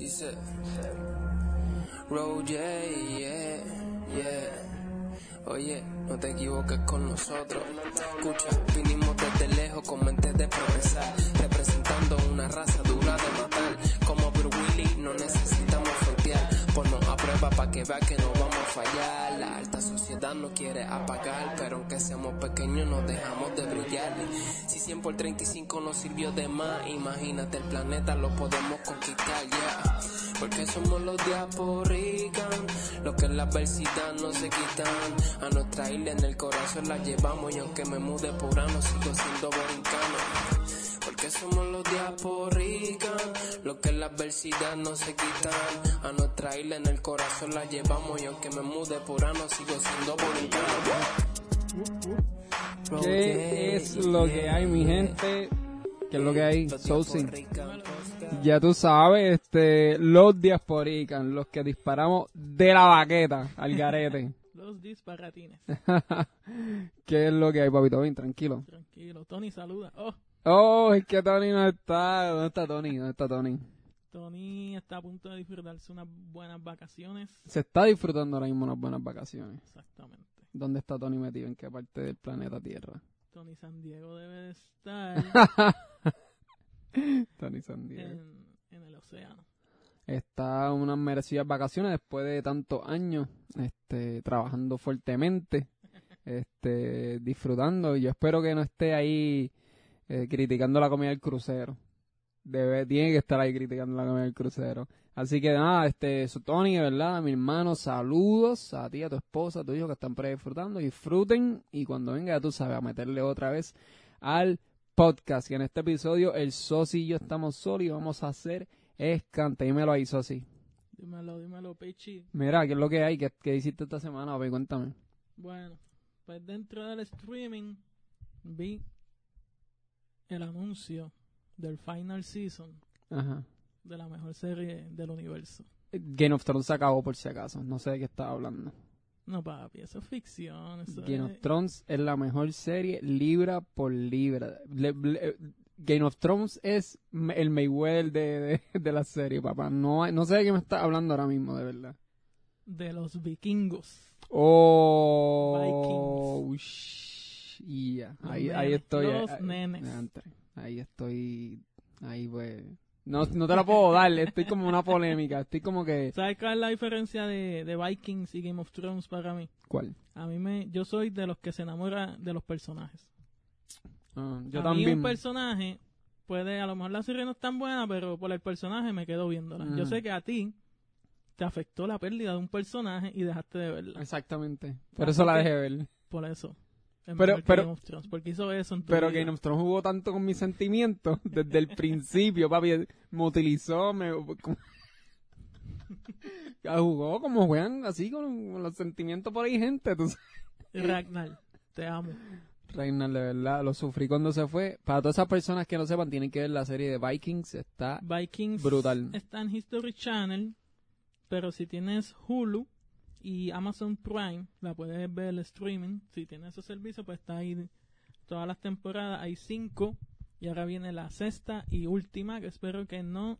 Dice, Road, yeah, yeah, yeah. Oye, no te equivoques con nosotros. Escucha, vinimos desde lejos con mentes de progresar, representando una raza dura de matar. Como Bruce Willis, no necesitamos. Ponnos a prueba para que vea que no vamos a fallar. La alta sociedad nos quiere apagar, pero aunque seamos pequeños, nos dejamos de brillar. Si 100 por 35 nos sirvió de más, imagínate el planeta, lo podemos conquistar, yeah. Porque somos los diaporican, los que en la adversidad no se quitan. A nuestra isla en el corazón la llevamos y aunque me mude por ano sigo siendo borincano. Somos los diaporican, los que en la adversidad no se quitan. A nuestra isla en el corazón la llevamos y aunque me mude por ano sigo siendo borincano. ¿Qué es lo que hay, mi gente? ¿Qué es lo que hay? Sousi. Ya tú sabes, este, los diasporican, los que disparamos de la baqueta al garete. Los disparatines. ¿Qué es lo que hay, papito? Bien, tranquilo. Tranquilo. Tony saluda. Oh, Oh, es que Tony no está. ¿Dónde está Tony? ¿Dónde está Tony? Tony está a punto de disfrutarse unas buenas vacaciones. Se está disfrutando ahora mismo unas buenas vacaciones. Exactamente. ¿Dónde está Tony metido? ¿En qué parte del planeta Tierra? Tony San Diego debe de estar Tony San Diego. en, en el océano. Está unas merecidas vacaciones después de tantos años este, trabajando fuertemente, este, disfrutando. Y yo espero que no esté ahí eh, criticando la comida del crucero. Debe, tiene que estar ahí criticando la comida del crucero. Así que nada, este, Tony, de verdad, mi hermano, saludos a ti, a tu esposa, a tu hijo que están por ahí disfrutando. Disfruten y cuando venga, ya tú sabes, a meterle otra vez al podcast. Que en este episodio el Sosi y yo estamos solos y vamos a hacer es canta. Dímelo ahí, Sosi. Dímelo, dímelo, Pechi. Mira, ¿qué es lo que hay? ¿Qué, qué hiciste esta semana, papi? Cuéntame. Bueno, pues dentro del streaming vi el anuncio del final season Ajá. de la mejor serie del universo. Game of Thrones se acabó por si acaso. No sé de qué estaba hablando. No, papi, eso es ficción. Eso Game es- of Thrones es la mejor serie libra por libra. Le- le- Game of Thrones es el Mayweather de, de, de la serie, papá. No, no sé de qué me estás hablando ahora mismo, de verdad. de los vikingos. Oh, sh- yeah. Los Ahí, ahí estoy. los ahí- nenes. Ahí estoy. Ahí, pues. No, no te la puedo dar. Estoy como una polémica. Estoy como que. ¿Sabes cuál es la diferencia de, de Vikings y Game of Thrones para mí? ¿Cuál? A mí me, yo soy de los que se enamora de los personajes. Ah, yo a también. mí un personaje puede, a lo mejor la serie no es tan buena, pero por el personaje me quedo viéndola. Yo Mm. sé que a ti te afectó la pérdida de un personaje y dejaste de verla. Exactamente. Por Así eso la dejé ver. Por eso. Pero- Game of Thrones, porque hizo eso en tu Pero vida. Game of Thrones jugó tanto con mis sentimientos desde el principio, papi. Me utilizó, me. como- Ya jugó como juegan así con, con los sentimientos por ahí, gente. Tú. Ragnar, te amo. Reinald, de verdad, lo sufrí cuando se fue. Para todas esas personas que no sepan, tienen que ver la serie de Vikings. Está Vikings Brutal. está en History Channel, pero si tienes Hulu y Amazon Prime, la puedes ver el streaming. Si tienes esos servicios, pues está ahí todas las temporadas. Hay cinco y ahora viene la sexta y última, que espero que no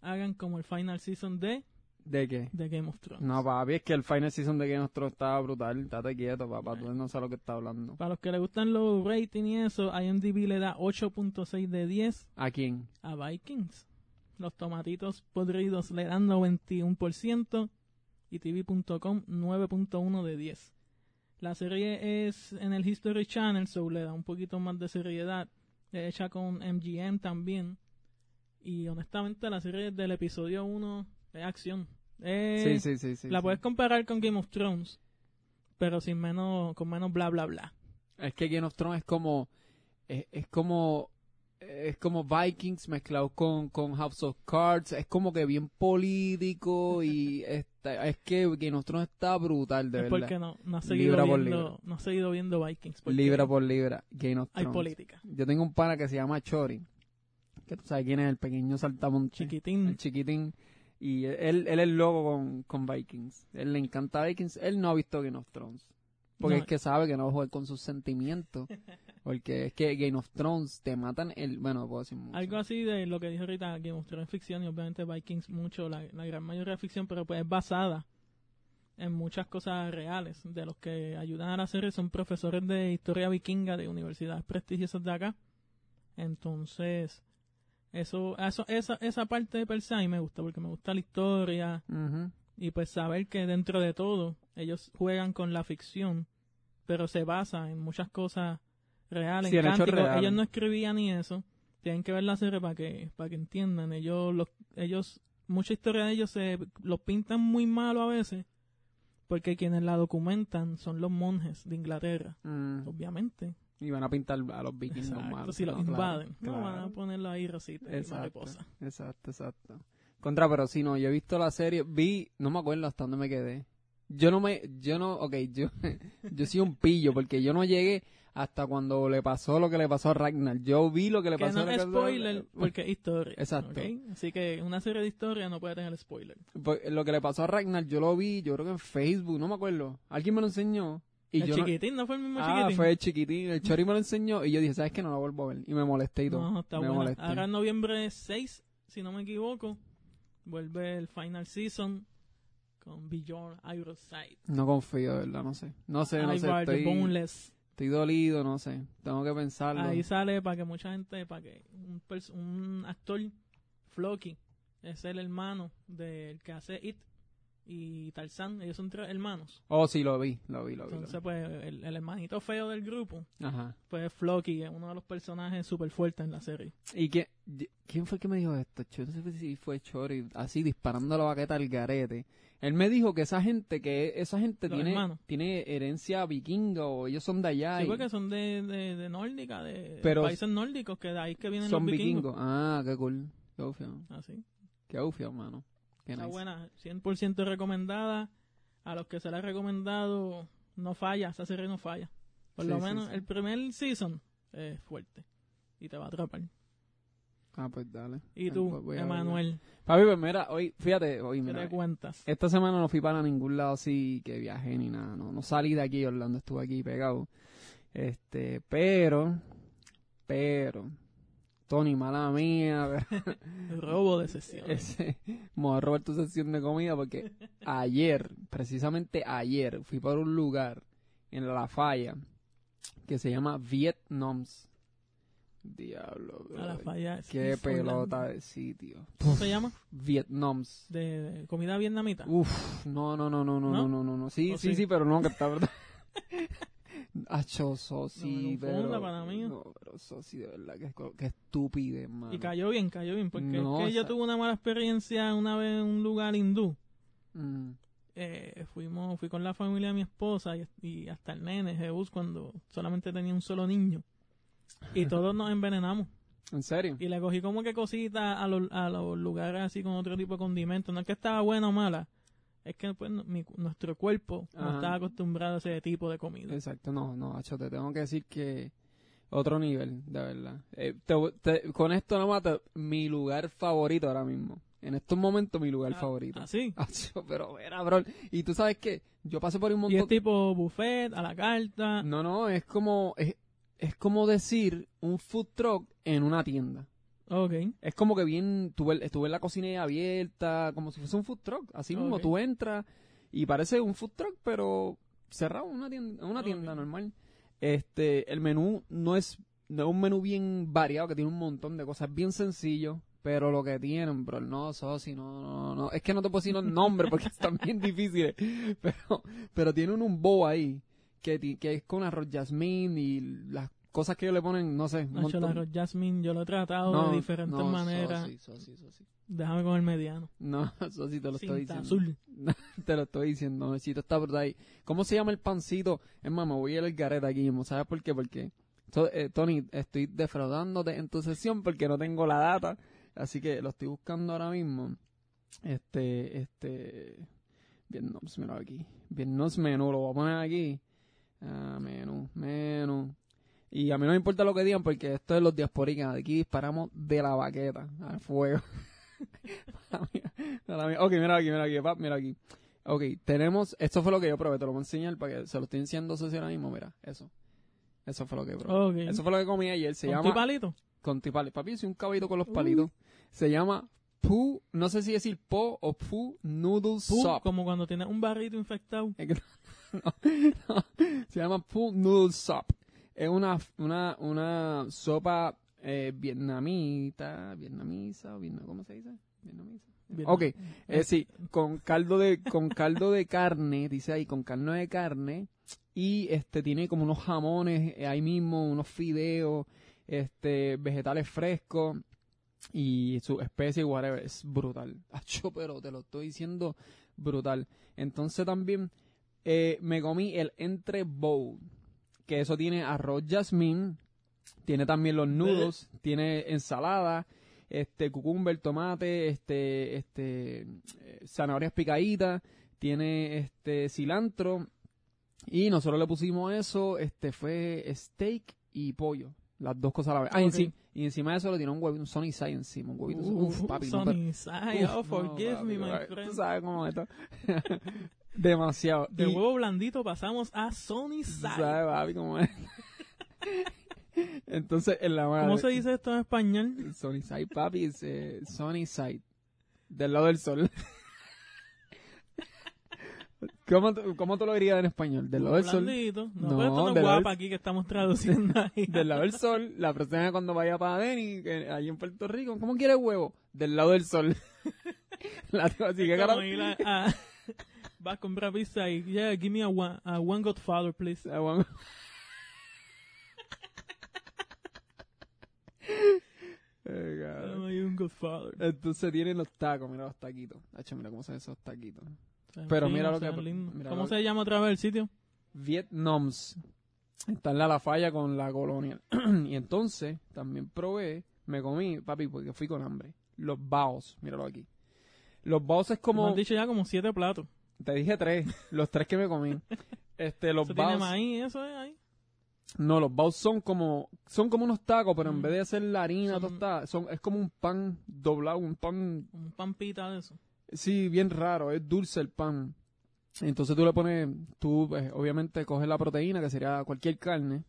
hagan como el final season de, ¿De qué? de Game of Thrones. No, papi, es que el final season de Game of Thrones estaba brutal. Estate quieto, papá. Tú no sabes lo que está hablando. Para los que le gustan los ratings y eso, IMDb le da 8.6 de 10 ¿A quién? a Vikings. Los tomatitos podridos le dan 91% y TV.com 9.1 de 10. La serie es en el History Channel, so le da un poquito más de seriedad. Es hecha con MGM también. Y honestamente la serie del episodio 1 es acción. Eh, sí, sí, sí, sí. la puedes comparar con Game of Thrones, pero sin menos, con menos bla bla bla. Es que Game of Thrones es como. Es, es como. Es como Vikings mezclado con, con House of Cards. Es como que bien político. y está, Es que Game of Thrones está brutal, de es verdad. porque no, no has seguido Libra por viendo, libra. no has seguido viendo Vikings. Libra por libra. Game of hay Thrones. política. Yo tengo un pana que se llama Chori. Que tú sabes quién es el pequeño saltamonte. Chiquitín. El chiquitín. Y él, él es loco con, con Vikings. Él le encanta Vikings. Él no ha visto Game of Thrones. Porque No. es que sabe que no va a jugar con sus sentimientos. Porque es que Game of Thrones te matan el... Bueno, no puedo decir mucho. Algo así de lo que dije ahorita, Game of Thrones es ficción y obviamente Vikings mucho, la, la gran mayoría es ficción, pero pues es basada en muchas cosas reales. De los que ayudan a la serie son profesores de historia vikinga de universidades prestigiosas de acá. Entonces, eso, eso esa, esa parte de Persa me gusta porque me gusta la historia y pues saber que dentro de todo ellos juegan con la ficción, pero se basa en muchas cosas reales, Sí, en cánticos. reales. Ellos no escribían ni eso. Tienen que ver la serie para que para que entiendan. Ellos los, ellos mucha historia de ellos se los pintan muy malo a veces porque quienes la documentan son los monjes de Inglaterra, Mm. obviamente. Y van a pintar a los vikingos Exacto, malos. si los No, claro, invaden, no van a ponerlo ahí rosita y Exacto, mariposa. exacto, exacto. Contra, pero si no, yo he visto la serie, vi, no me acuerdo hasta dónde me quedé. Yo no me, yo no, ok, yo, yo soy un pillo porque yo no llegué hasta cuando le pasó lo que le pasó a Ragnar. Yo vi lo que le Que pasó no a Ragnar. spoiler porque es historia. Exacto. Así que una serie de historia no puede tener spoiler. Pues, Lo que le pasó a Ragnar, yo lo vi, yo creo que en Facebook, no me acuerdo. Alguien me lo enseñó. Y el yo chiquitín, no, fue el mismo Ah, chiquitín? fue el chiquitín. El Chori me lo enseñó y yo dije, ¿sabes qué? No lo vuelvo a ver. Y me molesté y todo. No, está me buena. molesté. Ahora en noviembre 6, si no me equivoco, vuelve el final season con Beyond Ironside. No confío, de verdad, no sé. No sé, no sé. Estoy, Boneless. Estoy dolido, no sé. Tengo que pensarlo. Ahí sale para que mucha gente, para que un, un actor, Floki, es el hermano del que hace It y Tarzan. Ellos son tres hermanos. Oh, sí, lo vi, lo vi, lo vi. lo Entonces, pues, el, el hermanito feo del grupo. Ajá. pues Floki, es uno de los personajes súper fuertes en la serie. ¿Y qué, y- quién fue que me dijo esto? Yo no sé si fue Chori, así disparando la baqueta al garete. Él me dijo que esa gente, que esa gente Los tiene, hermanos. tiene herencia vikinga o ellos son de allá Sí, y porque son de, de, de nórdica, de Pero- países nórdicos, que de ahí que vienen son los vikingos. vikingos. Ah, qué cool. Qué ufio. Así. Qué ufio, mano. Qué Está nice. buena, 100% recomendada. A los que se la he recomendado, no falla, esa serie no falla. Por Sí, lo menos sí. el primer season es fuerte y te va a atrapar. Ah, pues dale. Y tú, pues. Emanuel, Papi, pues mira, hoy, fíjate, hoy, ¿qué mira, te cuentas? esta semana no fui para ningún lado así que viajé ni nada, no, no salí de aquí, Orlando, estuve aquí pegado. Este, pero, pero, Tony, mala mía, robo de sesión. ese, me voy a robar tu sesión de comida porque ayer, precisamente ayer, fui por un lugar en La Falla que se llama Vietnams. Diablo, A la bro. falla. Qué pelota de sitio. ¿Cómo se llama? Vietnams. De, de comida vietnamita. Uf, no, no, no, no, no, no, ¿No? no. Sí, ¿O sí, sí? sí, pero no, que está verdad. Acho, Sosi, No pero... No, pero Sosi, de verdad, que, que estúpido, hermano. Y cayó bien, cayó bien. Porque No, es que yo o sea- tuve una mala experiencia una vez en un lugar hindú. Mm, eh, fuimos, fui con la familia de mi esposa y, y hasta el nene, Jesús, cuando solamente tenía un solo niño. Y todos nos envenenamos. ¿En serio? Y le cogí como que cositas a los, a los lugares así con otro tipo de condimentos. No es que estaba buena o mala. Es que pues, no- mi- nuestro cuerpo no estaba acostumbrado a ese tipo de comida. Exacto, no, no, Acho, te tengo que decir que otro nivel, de verdad. Eh, te- te- con esto nomás, te- mi lugar favorito ahora mismo. En estos momentos, mi lugar Ah, favorito. Así. Acho, pero era, bro. Y tú sabes qué, yo pasé por un Y montón es tipo buffet, a la carta. No, no, es como es, es como decir un food truck en una tienda. Ok. Es como que bien, tuve, estuve en la cocina abierta, como si fuese un food truck. Así mismo, Ok. tú entras y parece un food truck, pero cerrado, una tienda, una Ok. tienda normal. Este, el menú no es, no es un menú bien variado, que tiene un montón de cosas, bien sencillo. Pero lo que tienen, bro, no, Sosi, no, no, no. Es que no te puedo decir los nombres porque están bien difíciles. Pero, pero tienen un bow ahí que, que es con arroz jazmín y las cosas que ellos le ponen, no sé. Nacho, el arroz jasmine, yo lo he tratado No, de diferentes no, maneras. Sosi, Sosi, Sosi. Déjame con el mediano. No, Sosi, te lo estoy diciendo. azul. Te lo estoy diciendo, necesito está por ahí. ¿Cómo se llama el pancito? Es más, me voy a ir al garete aquí mismo. ¿Sabes por qué? Porque, to- eh, Tony, estoy defraudándote en tu sesión porque no tengo la data. Así que lo estoy buscando ahora mismo. Este, este. Vietnams, mira aquí. Vietnams menú, lo voy a poner aquí. Ah, menú, menú. Y a mí no me importa lo que digan porque esto es los diaspóricas. Aquí disparamos de la baqueta al fuego. Ok, mira aquí, mira aquí, pap, mira aquí. Ok, tenemos, esto fue lo que yo probé, te lo voy a enseñar para que se lo estoy enseñando Socio ahora mismo, mira, eso. Eso fue lo que probé. Eso fue lo que comí ayer. Se ¿Con llama... palito? Con tu palito. Papi, soy un caballito con los palitos. Se llama Poo, no sé si decir Po o Poo Noodle Soup. como cuando tienes un barrito infectado. No, se llama Poo Noodle Soup. Es una, una, una sopa eh, vietnamita, vietnamisa, ¿cómo se dice? Vietnamisa. Ok, eh, sí, con caldo de, con caldo de carne, dice ahí, con carne de carne, y este tiene como unos jamones eh, ahí mismo, unos fideos, este, vegetales frescos, y su especie, whatever, es brutal. Acho, pero te lo estoy diciendo brutal. Entonces también eh, me comí el entre bowl, que eso tiene arroz jazmín, tiene también los nudos, tiene ensalada, este cucumber, tomate, este, este, eh, zanahorias picaditas, tiene este cilantro y nosotros le pusimos eso, este fue steak y pollo, las dos cosas a la vez. Ah, y Ok. enci- y encima de eso le tiró un huevito, un Sunny Side encima, un huevito, Uf, papi, no, side. uf, oh, no, forgive papi, me, my friend. Tú sabes cómo es esto. Demasiado. De Y- huevo blandito pasamos a Sony side. sabes, papi, cómo es. Entonces, en la madre. ¿Cómo se dice esto en español? Sunny Side, papi, es eh, Sunny Side. Del lado del sol. ¿Cómo, ¿Cómo tú lo dirías en español? Del lado del sol. No, No, pero esto no es guapa aquí que estamos traduciendo ahí. Del lado del sol. La próxima cuando vaya para Denny, ahí en Puerto Rico, ¿cómo quieres huevo? Del lado del sol. la así que ir a- a- vas a comprar pizza y, yeah, give me a one, a one Godfather, please. Ahí un Godfather. Entonces tienen los tacos, mira los taquitos. Hacho, mira cómo son esos taquitos. Pero mira lo que- mira ¿Cómo lo- se llama otra vez el sitio? Vietnams. Está en la La Falla con la colonia. y entonces también probé, me comí, papi, porque fui con hambre. Los baos, míralo aquí. Los baos es Como como, has dicho ya como siete platos. Te dije tres, los tres que me comí. Este, los Eso tiene baos, maíz, eso es ahí. no, los baos son como, son como unos tacos, pero en Mm. vez de hacer la harina Son- tostada, son, es como un pan doblado, un pan Un pampita de eso. Sí, bien raro, es dulce el pan. Entonces tú le pones, tú pues, obviamente coges la proteína, que sería cualquier carne.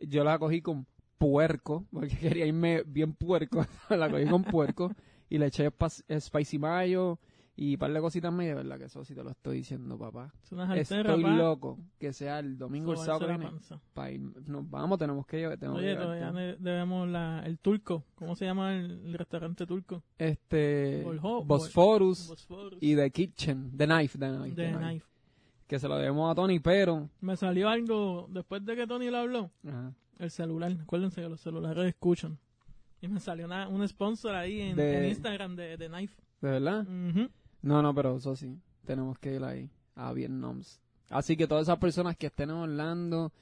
Yo la cogí con puerco, porque quería irme bien puerco. la cogí con puerco y le eché spa- spicy mayo y un par de cositas más. y De verdad que eso sí te lo estoy diciendo, papá. Es una jartera, Estoy loco que sea el domingo el sábado que nos vamos, tenemos que llevar. tenemos que Oye, llevar todavía debemos la, el turco. ¿Cómo se llama el, el restaurante turco? Este, Bosphorus. y The Kitchen, The Knife, The Knife. The The Knife. Knife. Que se lo debemos a Tony, pero... Me salió algo después de que Tony lo habló. Ajá. El celular. Acuérdense que los celulares escuchan. Y me salió una, un sponsor ahí en, De- en Instagram de, de Knife. ¿De verdad? Ujú. No, no, pero eso sí. Tenemos que ir ahí, a Vietnam. Así que todas esas personas que estén en Orlando,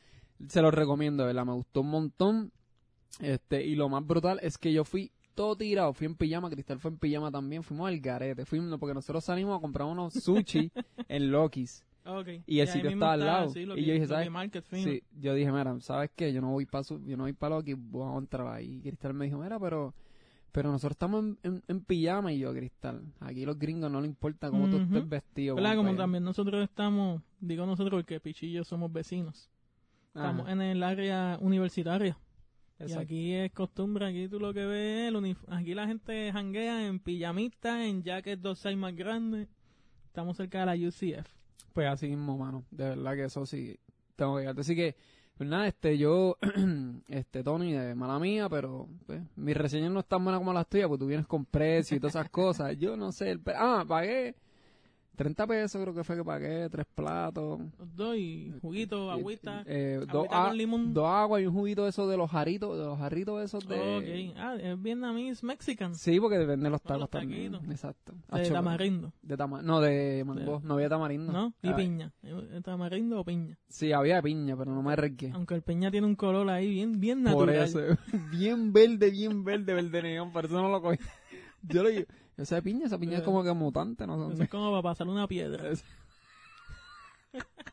se los recomiendo, ¿verdad? Me gustó un montón. Este, y lo más brutal es que yo fui todo tirado. Fui en pijama, Cristal fue en pijama también. Fuimos al garete. Fuimos, porque nosotros salimos a comprar unos sushi en Loki's. Ok. Y el sitio estaba al lado. lo Y que- yo dije, ¿sabes? Sí, yo dije, mira, ¿sabes qué? Yo no voy para yo no voy para Loki, voy a entrar ahí. Y Cristal me dijo, mira, pero pero nosotros estamos en, en- en pijama y yo, Cristal, aquí los gringos no les importa cómo tú Ujú. estés vestido. ¿Verdad? Como también nosotros estamos, digo nosotros porque Pichi y yo somos vecinos. Ajá, Estamos en el área universitaria. Y aquí es costumbre, aquí tú lo que ves es el aquí la gente janguea en pijamita, en jacket dos size más grande. Estamos cerca de la UCF. Pues así mismo, mano. De verdad que eso sí tengo que darte. Así que, nada, este, yo, este, Tony, de mala mía, pero pues, mis reseñas no están buenas como las tuyas, porque tú vienes con precio y todas esas cosas. Yo no sé, el ah, pagué 30 pesos, creo que fue que pagué, tres platos. Dos y juguito, agüita. Eh, dos, agüita a- con limón. dos aguas y un juguito de esos de los jarritos, de los jarritos esos de... Ok. Ah, es vietnamés, mexican. Sí, porque depende de los tacos también. Exacto. De Acho, tamarindo. De tama no, de mango. No había tamarindo. ¿No? Y Ah, piña. ¿Eh, ¿Tamarindo o piña? Sí, había piña, pero no me arriesgué. Aunque el piña tiene un color ahí bien, bien Por natural. eso, bien verde, bien verde, verde neón, por eso no lo cogí. Yo lo esa piña, esa piña es como que mutante, no Eso es como para pasar una piedra.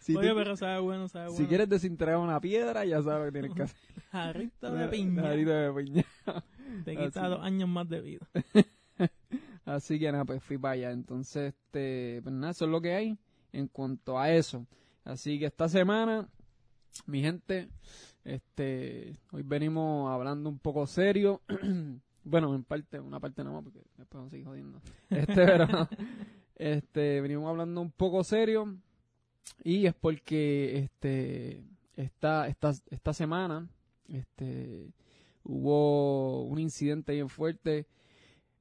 Si, Oye, pero sabe bueno, sabe bueno. si quieres desintegrar una piedra, ya sabes lo que tienes que hacer. Jarrito de piña. Jarrito de piña. Te quita dos años más de vida. Así que nada, pues fui para allá. Entonces, este, pues nada, eso es lo que hay en cuanto a eso. Así que esta semana Mi gente, este, hoy venimos hablando un poco serio. bueno, en parte, una parte nada más, porque después vamos a seguir jodiendo. Este, pero, este, venimos hablando un poco serio. Y es porque, este, esta, esta, esta semana, este, hubo un incidente bien fuerte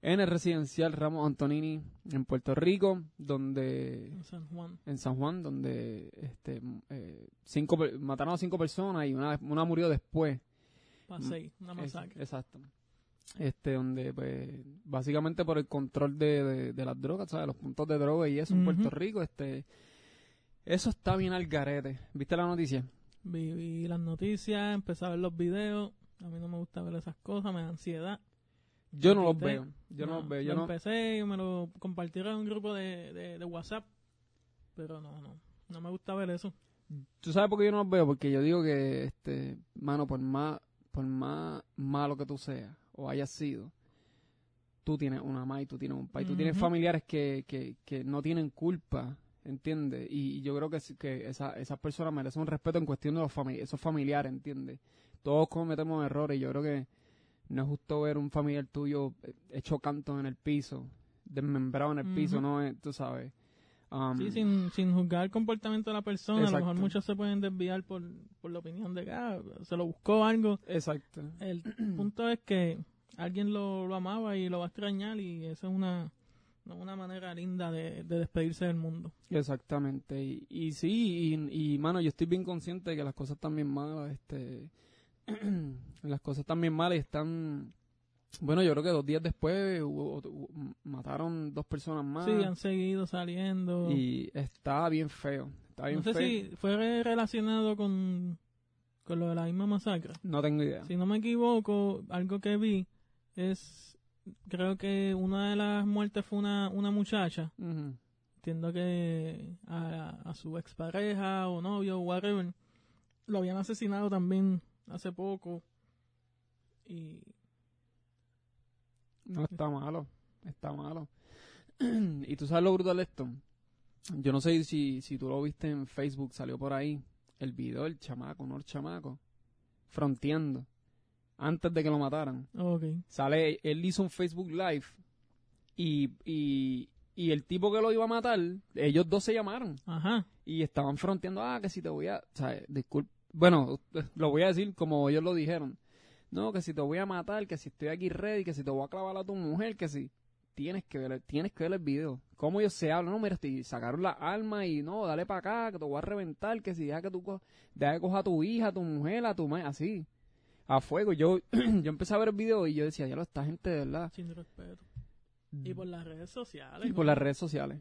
en el residencial Ramos Antonini en Puerto Rico, donde En San Juan. en San Juan, donde este, eh, cinco, mataron a cinco personas y una, una murió después. Pasei, una Es- masacre. exacto. Este, donde, pues, básicamente por el control de, de, de las drogas, ¿sabes? Los puntos de droga y eso en. Puerto Rico, este, eso está bien al garete. ¿Viste la noticia? Vi, vi las noticias, empecé a ver los videos. A mí no me gusta ver esas cosas, me da ansiedad. Yo no los veo. Yo no, los veo. Yo lo no, empecé y me lo compartieron en un grupo de, de, de WhatsApp. Pero no, no. No me gusta ver eso. ¿Tú sabes por qué yo no los veo? Porque yo digo que, este, mano, por más, por más malo que tú seas o hayas sido, tú tienes una mamá y tú tienes un pai. Tú tienes familiares que, que, que no tienen culpa, ¿entiendes? Y, yo creo que, que esa, esas personas merecen un respeto en cuestión de los fami- esos familiares, ¿entiendes? Todos cometemos errores y yo creo que no es justo ver un familiar tuyo eh, hecho canto en el piso, desmembrado en el piso. ¿no? es- Tú sabes. Um, Sí, sin, sin juzgar el comportamiento de la persona. A lo mejor muchos se pueden desviar por, por la opinión de que ah, se lo buscó algo. Exacto. El punto es que alguien lo, lo amaba y lo va a extrañar y esa es una, una manera linda de, de despedirse del mundo. Exactamente, y, y sí, y, y mano, yo estoy bien consciente de que las cosas están bien malas, este, las cosas están bien malas y están, bueno, yo creo que dos días después hubo- hubo- mataron dos personas más Sí, han seguido saliendo. y está bien feo, está bien no sé feo, si fue relacionado con, con lo de la misma masacre. no tengo idea. Si no me equivoco, algo que vi es, creo que una de las muertes fue una, una muchacha. Entiendo que a, a su expareja o novio o whatever lo habían asesinado también hace poco. Y No está malo, está malo. y tú sabes lo brutal de esto. Yo no sé si, si tú lo viste en Facebook, salió por ahí el video del chamaco, no el chamaco, fronteando antes de que lo mataran. Sale, él hizo un Facebook Live y, y, y el tipo que lo iba a matar, ellos dos se llamaron Ajá. y estaban fronteando, ah, que si te voy a, o sea, disculpa, bueno, lo voy a decir como ellos lo dijeron. No, que si te voy a matar, que si estoy aquí ready, que si te voy a clavar a tu mujer, que si tienes que ver, tienes que ver el video. Cómo ellos se hablan, no, mira, estoy- sacaron la arma y no, dale para acá, que te voy a reventar, que si deja que tú co- deja que coja a tu hija, a tu mujer, a tu madre, así. A fuego. Yo, yo empecé a ver el video y yo decía, ya lo esta gente de verdad. Sin respeto. Y por las redes sociales. Y por las redes sociales.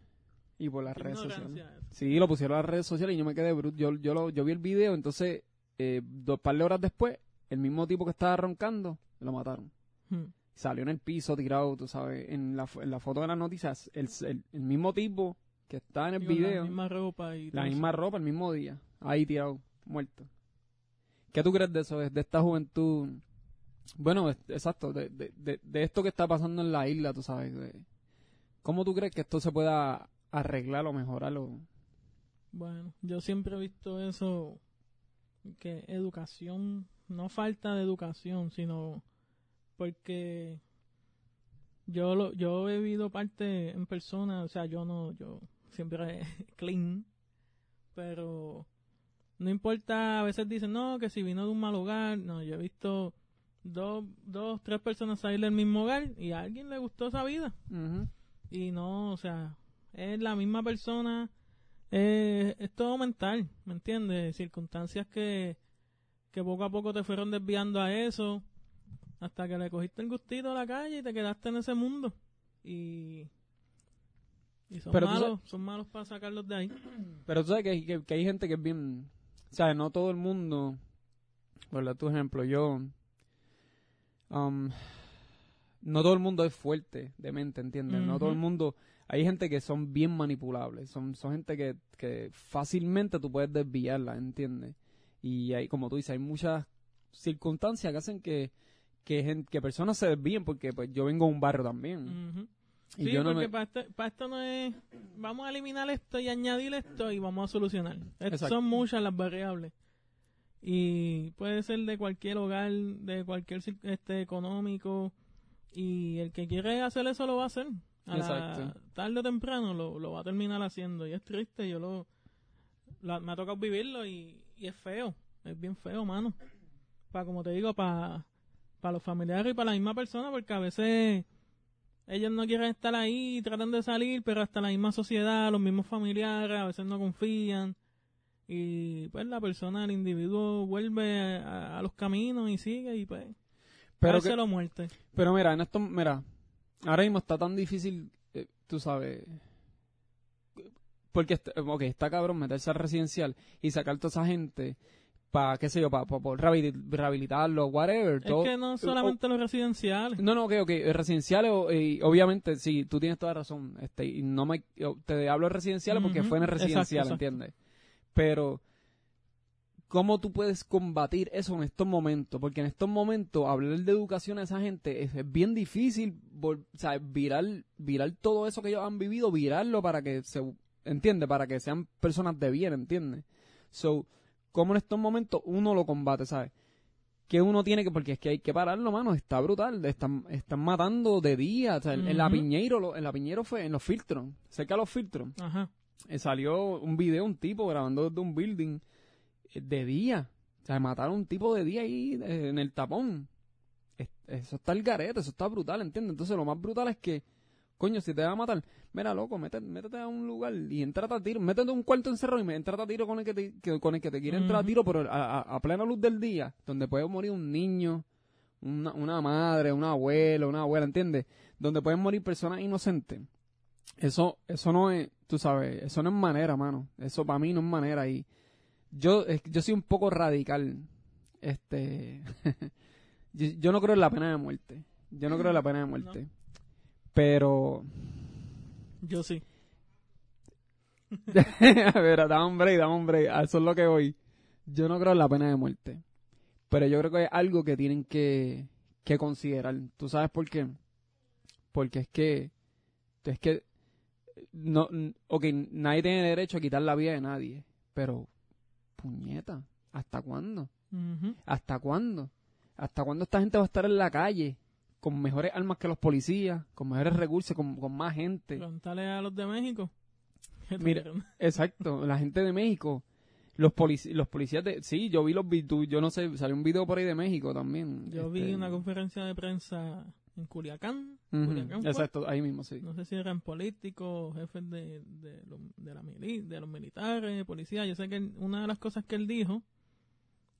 Y por las redes sociales. eso. Sí, lo pusieron a las redes sociales y yo me quedé bruto. Yo, yo, lo, yo vi el video, entonces, eh, dos par de horas después, el mismo tipo que estaba roncando, lo mataron. Hmm. Salió en el piso tirado, tú sabes, en la, en la foto de las noticias, el, el, el mismo tipo que está en el video, La misma ropa y la todo eso. misma ropa, el mismo día, ahí tirado, muerto. ¿Qué tú crees de eso, de esta juventud? Bueno, es- exacto, de, de, de, de esto que está pasando en la isla, tú sabes. ¿Cómo tú crees que esto se pueda arreglar o mejorar? o- Bueno, yo siempre he visto eso, que educación, no falta de educación, sino porque yo lo, yo he vivido parte en persona, o sea, yo no, yo siempre clean, pero no importa, a veces dicen, no, que si vino de un mal hogar, no, yo he visto dos, dos, tres personas salir del mismo hogar y a alguien le gustó esa vida. Y no, o sea, es la misma persona, eh, es todo mental, ¿me entiendes? Circunstancias que, que poco a poco te fueron desviando a eso, hasta que le cogiste el gustito a la calle y te quedaste en ese mundo. Y, y son Pero malos, son malos para sacarlos de ahí. Pero tú sabes que, hay- que, que hay gente que es bien... ¿Sabes? No todo el mundo... Por tu ejemplo, yo... um, no todo el mundo es fuerte de mente, ¿entiendes? No todo el mundo... Hay gente que son bien manipulables. Son, son gente que, que fácilmente tú puedes desviarla, ¿entiendes? Y hay, como tú dices, hay muchas circunstancias que hacen que, que, personas se desvíen porque pues yo vengo de un barrio también. Y Sí, yo no porque me... para, este- para esto no es, vamos a eliminar esto y añadir esto y vamos a solucionar. Exacto. son muchas las variables. Y puede ser de cualquier hogar, de cualquier este económico. Y el que quiere hacer eso lo va a hacer. A la- Exacto. tarde o temprano lo, lo va a terminar haciendo. Y es triste, yo lo... la- me ha tocado vivirlo y, y es feo. Es bien feo, mano. Para, como te digo, para para los familiares y para la misma persona, porque a veces ellos no quieren estar ahí, tratan de salir, pero hasta la misma sociedad, los mismos familiares, a veces no confían. Y pues la persona, el individuo, vuelve a, a los caminos y sigue y pues. Pero, que- lo muerte. pero mira, en esto, mira, ahora mismo está tan difícil, eh, tú sabes, porque, está- cabrón meterse al residencial y sacar toda esa gente para, qué sé yo, para rehabilitarlo, whatever. Es todo- que no solamente los residenciales. No, no, ok, ok. eh, Residenciales, y obviamente, sí, tú tienes toda razón. Este, y no me, te hablo de residenciales porque fue en el residencial, exacto. ¿entiendes? Pero, ¿cómo tú puedes combatir eso en estos momentos? Porque en estos momentos, hablar de educación a esa gente es, es bien difícil, vol- o sea, virar, virar todo eso que ellos han vivido, virarlo para que se, ¿entiendes? Para que sean personas de bien, ¿entiendes? So, ¿cómo en estos momentos uno lo combate, ¿sabes? que uno tiene que, porque es que hay que pararlo, mano, está brutal, están, están matando de día, o sea, en la Ujú. Piñeiro, lo- en la Piñeiro fue en los filtros, cerca de los filtros, Ajá. eh, salió un video, un tipo grabando desde un building eh, de día, o sea, mataron a un tipo de día ahí eh, en el tapón, Es- eso está el garete, eso está brutal, ¿entiendes? Entonces lo más brutal es que, coño, si te va a matar, mira, loco, métete, métete a un lugar y entrate a tiro, métete a un cuarto encerrado y me entrate a tiro con el que te, que- con el que te quiere entrar a tiro, pero a, a- a plena luz del día, donde puede morir un niño, una, una madre, un abuelo, una abuela, ¿entiendes? Donde pueden morir personas inocentes. Eso, eso no es, tú sabes, eso no es manera, mano. Eso para mí no es manera. Y yo, yo soy un poco radical. Este, yo, yo no creo en la pena de muerte. Yo no creo en la pena de muerte. Pero, Yo sí. a ver, dame un break, dame un break. A eso es lo que voy. Yo no creo en la pena de muerte. Pero yo creo que es algo que tienen que, que considerar. ¿Tú sabes por qué? Porque es que, es que, no, ok, nadie tiene derecho a quitar la vida de nadie. Pero, puñeta, ¿hasta cuándo? ¿Hasta cuándo? ¿Hasta cuándo esta gente va a estar en la calle? Con mejores armas que los policías, con mejores recursos, con, con más gente. Preguntale a los de México. ¿Qué Mira? Exacto, la gente de México. Los, polici- los policías de... Sí, yo vi los vi- tú- yo no sé, salió un video por ahí de México también. Yo vi este, una conferencia de prensa en Culiacán. Exacto, ahí mismo, sí. No sé si eran políticos, jefes de, de, los, de, la mili- de los militares, policías. Yo sé que una de las cosas que él dijo,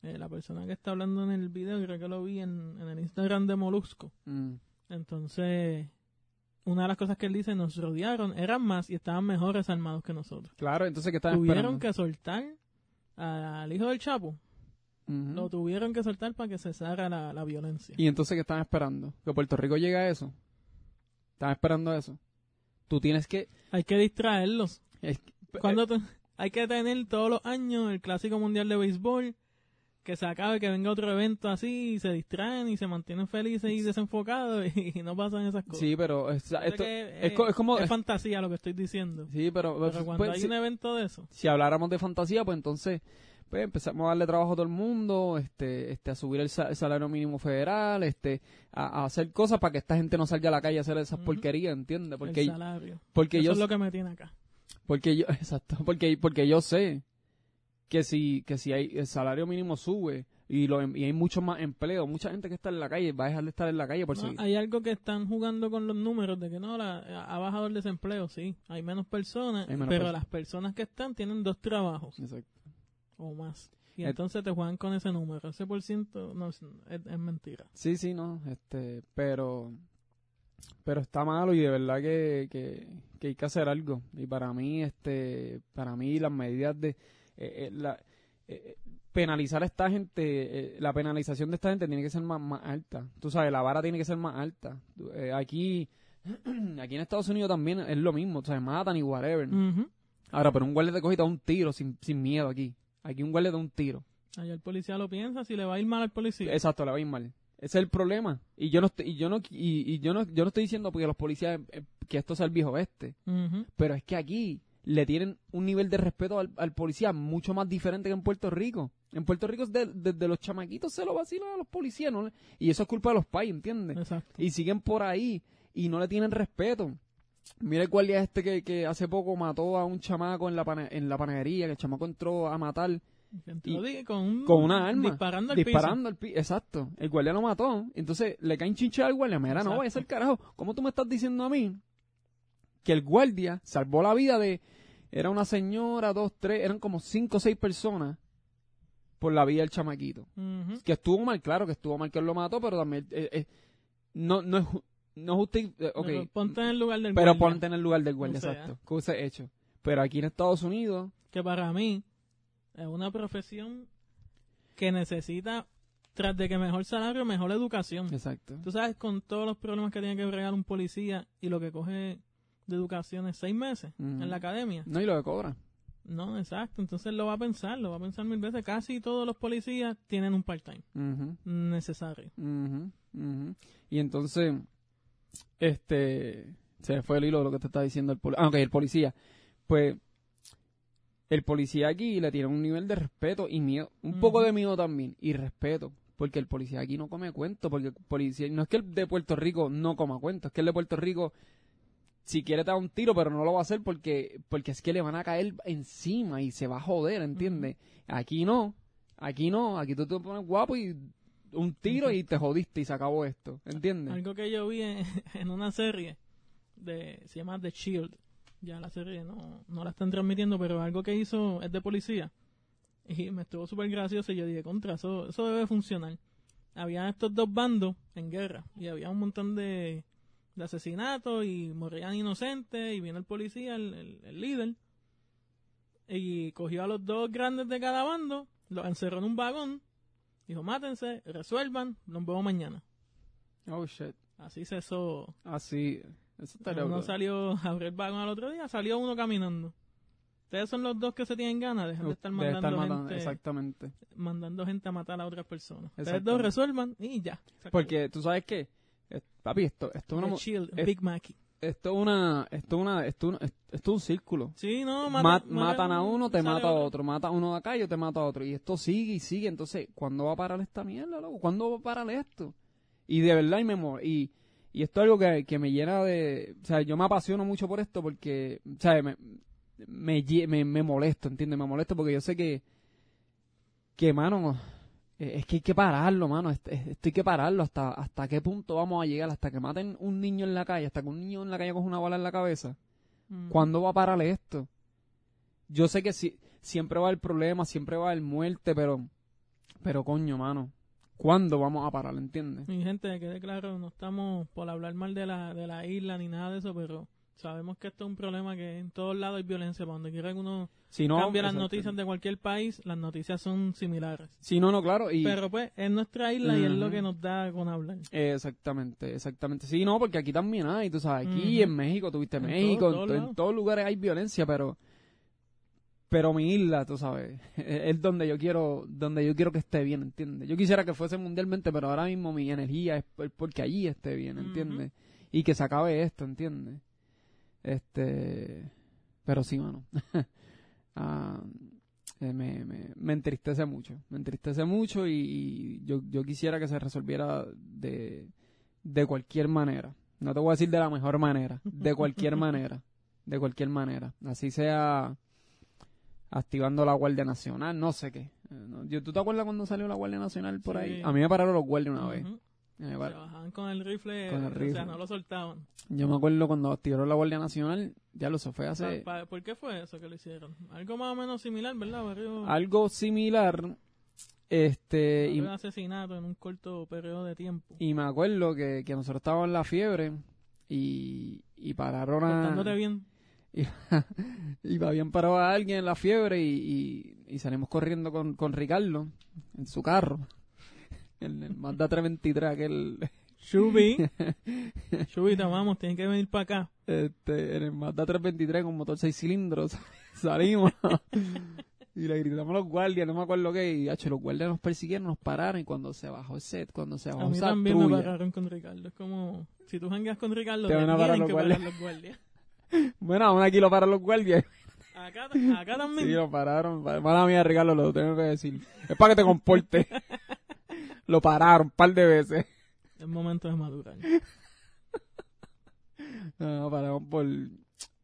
eh, la persona que está hablando en el video, creo que lo vi en, en el Instagram de Molusco. Mm, Entonces, una de las cosas que él dice, nos rodearon, eran más y estaban mejores armados que nosotros. Claro, entonces, ¿qué están Tuvieron esperando? que soltar al hijo del Chapo. Lo tuvieron que soltar para que cesara la, la violencia. Y entonces, ¿qué están esperando? ¿Que Puerto Rico llegue a eso? ¿Están esperando a eso? Tú tienes que... Hay que distraerlos. es- Cuando te- hay que tener todos los años el clásico mundial de béisbol, que se acabe, que venga otro evento así, y se distraen y se mantienen felices y desenfocados y, no pasan esas cosas. sí, pero... es- esto, que es, co- es como... es fantasía lo que estoy diciendo. sí, pero... Pero cuando pues, hay un evento de eso, si habláramos de fantasía, pues entonces pues empezamos a darle trabajo a todo el mundo, este, este, a subir el, sa- el salario mínimo federal, este, a, a hacer cosas para que esta gente no salga a la calle a hacer esas Ujú. porquerías, ¿entiendes? el Porque, salario. porque eso yo, es lo que me tiene acá. porque yo, exacto, porque, porque yo sé que si, que si hay, el salario mínimo sube y lo, em- y hay mucho más empleo, mucha gente que está en la calle va a dejar de estar en la calle por No, hay algo que están jugando con los números de que no, la, ha bajado el desempleo, sí. Hay menos personas, Hay menos pero personas. las personas que están tienen dos trabajos Exacto. o más. Y entonces te juegan con ese número. Ese por ciento no, es, es- es mentira. Sí, sí, no, este, pero, pero está malo y de verdad que, que, que hay que hacer algo. Y para mí, este, para mí las medidas de, eh, eh, la, eh, penalizar a esta gente, la penalización de esta gente tiene que ser más, más alta. Tú sabes, la vara tiene que ser más alta. Aquí, aquí en Estados Unidos también es lo mismo, o sea, matan y whatever. Ahora, pero un guardia te coge y te da un tiro sin, sin miedo aquí. Aquí un guardia te da un tiro. Allá el policía lo piensa, si le va a ir mal al policía. Exacto, le va a ir mal. Ese es el problema. Y yo no estoy, y yo no, y, y yo no, yo no estoy diciendo porque los policías que esto sea el viejo este. Pero es que aquí le tienen un nivel de respeto al, al policía mucho más diferente que en Puerto Rico. En Puerto Rico desde de, de los chamaquitos se lo vacilan a los policías, ¿no? Y eso es culpa de los pais, ¿entiendes? Exacto. Y siguen por ahí y no le tienen respeto. Mira el guardia este que, que hace poco mató a un chamaco en la, pana- en la panadería, que el chamaco entró a matar dije, con, un- con una arma. Disparando al disparando al pi- Exacto. El guardia lo mató. Entonces le caen chinche al guardia. Mira, no Exacto. vaya a ser carajo. ¿Cómo tú me estás diciendo a mí que el guardia salvó la vida de. Era una señora, dos, tres, eran como cinco o seis personas por la vida del chamaquito. Que estuvo mal, claro que estuvo mal que él lo mató, pero también. eh, eh, no, no es. No eh, ok, Pero ponte en el lugar del pero guardia, ponte en el lugar del guardia, O sea. exacto. Que hubiese hecho. Pero aquí en Estados Unidos. que para mí es una profesión que necesita, tras de que mejor salario, mejor educación. Exacto. Tú sabes, con todos los problemas que tiene que bregar un policía y lo que coge de educación es seis meses en la academia. No, y lo que cobra. No, exacto. Entonces lo va a pensar, lo va a pensar mil veces. Casi todos los policías tienen un part-time necesario. Y entonces, este, se fue el hilo de lo que te está diciendo el policía. Ah, ok, el policía. Pues, el policía aquí le tiene un nivel de respeto y miedo, un poco de miedo también, y respeto. Porque el policía aquí no come cuento, porque el policía, no es que el de Puerto Rico no coma cuento, es que el de Puerto Rico, si quiere te da un tiro, pero no lo va a hacer porque, porque es que le van a caer encima y se va a joder, ¿entiendes? Aquí no, aquí no, aquí tú te pones guapo y un tiro y te jodiste y se acabó esto, ¿entiendes? Algo que yo vi en, en una serie de se llama The Shield. Ya la serie no, no la están transmitiendo, pero algo que hizo es de policía. Y me estuvo súper gracioso y yo dije, contra, eso, eso debe funcionar. Había estos dos bandos en guerra y había un montón de, de asesinatos y morían inocentes y viene el policía, el, el- el líder, y cogió a los dos grandes de cada bando, los encerró en un vagón, dijo, mátense, resuelvan, los vemos mañana. Oh, shit. Así cesó. Así, eso estaría Uno brutal. salió a abrir el vagón al otro día, salió uno caminando. Ustedes son los dos que se tienen ganas, dejan de estar mandando, estar matando, gente, exactamente. mandando gente a matar a otras personas. Ustedes dos resuelvan y ya. Porque tú sabes que, papi, esto, esto es una, es- Big Mac. esto es una, esto es una, esto una- esto es un círculo. Sí, no, Ma- mata- matan a uno, te mata a otro, mata a uno de acá, yo te mato a otro. Y esto sigue y sigue. Entonces, ¿cuándo va a parar esta mierda, loco? ¿Cuándo va a parar esto? Y de verdad, y me y, y esto es algo que, que me llena de... O sea, yo me apasiono mucho por esto porque, o sea, me, me, me, me molesto, ¿entiendes? Me molesto porque yo sé que, que, mano, es que hay que pararlo, mano. Est- est- Esto hay que pararlo. ¿Hasta, ¿Hasta qué punto vamos a llegar? Hasta que maten un niño en la calle, hasta que un niño en la calle coge una bala en la cabeza. Mm. ¿Cuándo va a parar esto? Yo sé que si, siempre va a haber problemas, siempre va a haber muerte, pero, pero coño, mano, ¿cuándo vamos a parar? ¿Entiendes? Mi gente, que quede claro, no estamos por hablar mal de la, de la isla ni nada de eso, pero sabemos que esto es un problema que en todos lados hay violencia. Para donde quiera que uno Si no, cambie las noticias de cualquier país, las noticias son similares. Si no, no, claro. Y, Pero pues, es nuestra isla y es lo que nos da con hablar. Exactamente, exactamente. Sí, no, porque aquí también hay, tú sabes, aquí en México, tuviste En México, todo- en, todos en lugares hay violencia, pero pero mi isla, tú sabes, es donde yo quiero donde yo quiero que esté bien, ¿entiendes? Yo quisiera que fuese mundialmente, pero ahora mismo mi energía es por- porque allí esté bien, ¿entiendes? Y que se acabe esto, ¿entiendes? Este, pero sí, mano. Ah, eh, me, me, me entristece mucho, me entristece mucho y, y yo, yo quisiera que se resolviera de, de cualquier manera. No te voy a decir de la mejor manera, de cualquier manera, de cualquier manera. Así sea activando la Guardia Nacional, no sé qué. Eh, ¿Tú te acuerdas cuando salió la Guardia Nacional por Sí. ahí? A mí me pararon los guardias una vez. Par- Se bajaban con el rifle, Con el o sea, no lo soltaban. Yo me acuerdo cuando activaron la Guardia Nacional, ya lo se fue hace Pa- pa- ¿Por qué fue eso que lo hicieron? Algo más o menos similar, ¿verdad? Barrio, algo similar. Este, y, un asesinato en un corto periodo de tiempo. y me acuerdo que, que nosotros estábamos en la fiebre y, y pararon a. Portándote bien. Iba bien parado a alguien en la fiebre y, y, y salimos corriendo con, con Ricardo en su carro. En el Mazda 323, aquel. Shubi. Shubi, te amamos, tienes que venir para acá. Este, en el Mazda 323 con motor 6 cilindros. Salimos. y le gritamos a los guardias, no me acuerdo qué. Y hacho, los guardias nos persiguieron, nos pararon. Y cuando se bajó el set, cuando se A bajó mí esa también me pararon con Ricardo. Es como, si tú jangueas con Ricardo, Te te, van a parar tienen los que guardias. parar los guardias. Bueno, aún aquí lo paran los guardias. Acá, acá también. Sí, lo pararon. Mala mía, Ricardo, lo tengo que decir. Es para que te comportes. Lo pararon un par de veces. Es momento de madurar. No, paramos por,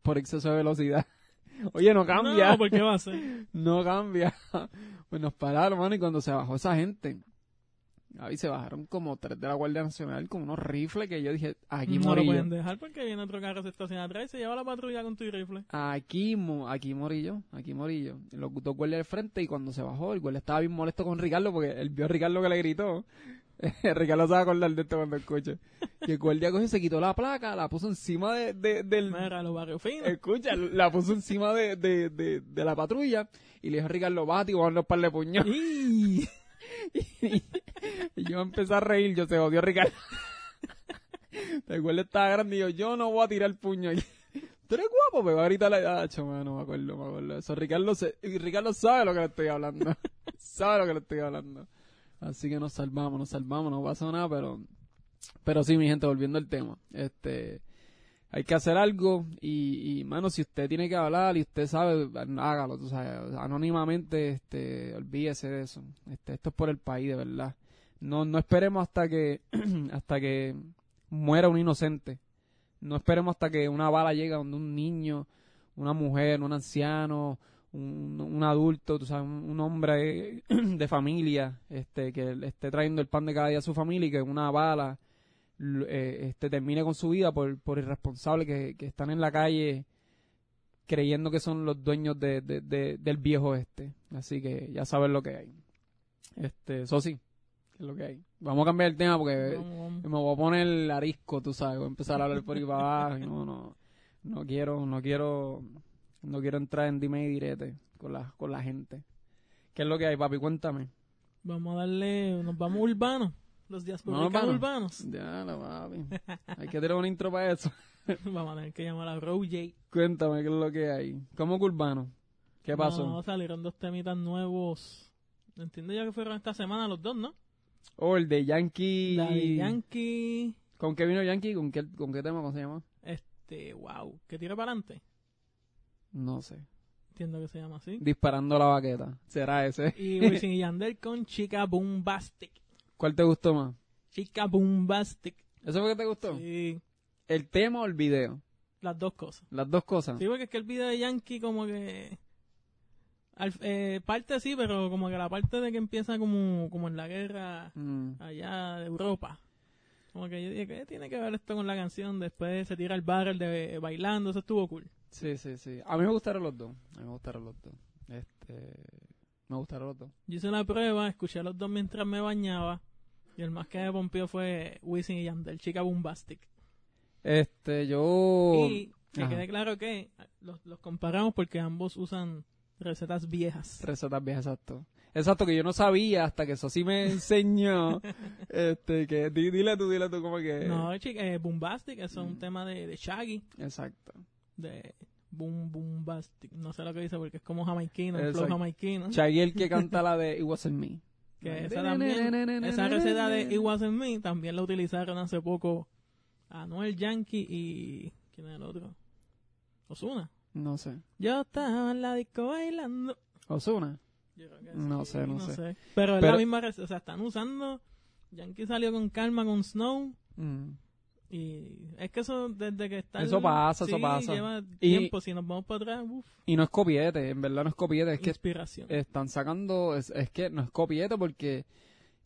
por exceso de velocidad. Oye, no cambia. No, ¿por qué va a ser? No cambia. Pues nos pararon, mano, y cuando se bajó esa gente, ahí se bajaron como tres de la Guardia Nacional con unos rifles que yo dije, aquí no morí lo pueden dejar porque viene otro carro, se estaciona atrás y se lleva la patrulla con tu rifle. Aquí, aquí morí yo, aquí morí yo. Los dos guardias al frente y cuando se bajó, el guardia estaba bien molesto con Ricardo porque él vio a Ricardo que le gritó. Ricardo se va a acordar de esto cuando escuche. Y el guardia cogió se quitó la placa, la puso encima de, de- del... Mira, los barrios finos. Escucha, la puso encima de, de, de, de la patrulla y le dijo a Ricardo, bájate y vamos a un par de puños. ¡Y! Yo empecé a reír, yo se odió Ricardo. El guardia estaba grande y yo, yo no voy a tirar puño. Y, Tú eres guapo, me va a gritar la... Ah, chama, no me acuerdo, me acuerdo. Eso, Ricardo, se... Ricardo sabe lo que le estoy hablando. sabe lo que le estoy hablando. Así que nos salvamos, nos salvamos, no pasó nada, pero... Pero sí, mi gente, volviendo al tema. Este... Hay que hacer algo y, y, mano, si usted tiene que hablar y usted sabe, hágalo, tú sabes, anónimamente, este, olvídese de eso. Este, esto es por el país, de verdad. No, no esperemos hasta que, hasta que muera un inocente. No esperemos hasta que una bala llegue donde un niño, una mujer, un anciano, un, un adulto, tú sabes, un, hombre de familia, este, que esté trayendo el pan de cada día a su familia y que una bala eh, este, termine con su vida por, por irresponsables que, que están en la calle creyendo que son los dueños de, de- de- del viejo este. Así que ya saben lo que hay. Este, eso sí, es lo que hay. Vamos a cambiar el tema porque Vamos, vamos. me voy a poner arisco, tú sabes, voy a empezar a hablar por ahí para abajo no, no, no quiero, no quiero, no quiero entrar en dime y direte con la, con la gente. ¿Qué es lo que hay, papi? Cuéntame. Vamos a darle, nos vamos urbanos. Los días ¿Vamos públicos urbanos? urbanos. Ya, no, papi. Hay que tener un intro para eso. Vamos a tener que llamar a Roger. Cuéntame qué es lo que hay. ¿Cómo que urbano? ¿Qué pasó? No, salieron dos temitas nuevos. Entiendo ya que fueron esta semana los dos, ¿no? Oh, el de Yankee. Yankee. ¿Con qué vino Yankee? ¿Con qué, con qué tema? ¿Cómo se llama? Este, wow. Que tira para adelante. No sé. Entiendo que se llama así. Disparando la baqueta. ¿Será ese? Y Wisin y Yandel con Chica Boombastic. ¿Cuál te gustó más? Chica Boombastic. ¿Eso fue que te gustó? Sí, ¿El tema o el video? las dos cosas. Las dos cosas. Sí, porque es que el video de Yankee como que... al- eh, parte sí, pero como que la parte de que empieza como, como en la guerra Mm. allá de Europa. Como que yo dije, ¿qué tiene que ver esto con la canción? Después se tira el barrel de bailando, eso estuvo cool. Sí, sí, sí. A mí me gustaron los dos. A mí me gustaron los dos. Este... Me gustaron los dos. Yo hice la prueba, escuché a los dos mientras me bañaba. Y el más que me pompió fue Wisin y Yandel, Chica Boombastic. Este, yo... Y que Ajá. quede claro que los, los comparamos porque ambos usan recetas viejas. Recetas viejas, exacto. Exacto, que yo no sabía hasta que eso sí me enseñó. este, que di- dile tú, dile tú como que... No, chica, eh, Boombastic, eso es Mm. un tema de, de Shaggy, Exacto. de Boom Boombastic. No sé lo que dice porque es como jamaiquino, el flow jamaiquino. Shaggy el que canta la de It Wasn't Me. Que esa también, esa receta de It Wasn't Me también la utilizaron hace poco Anuel Yankee y... ¿Quién es el otro? Osuna. No sé. Yo estaba en la disco bailando. ¿Osuna? Yo creo que No sé, no sé. Pero es la misma receta. O sea, están usando. Yankee salió con calma con Snow. Mm. Y es que eso desde que está. Eso pasa, eso pasa. lleva Y- tiempo. Si nos vamos para atrás, uff, Y no es copiete, en verdad no es copiete, es que inspiración. están sacando, es, es que no es copiete porque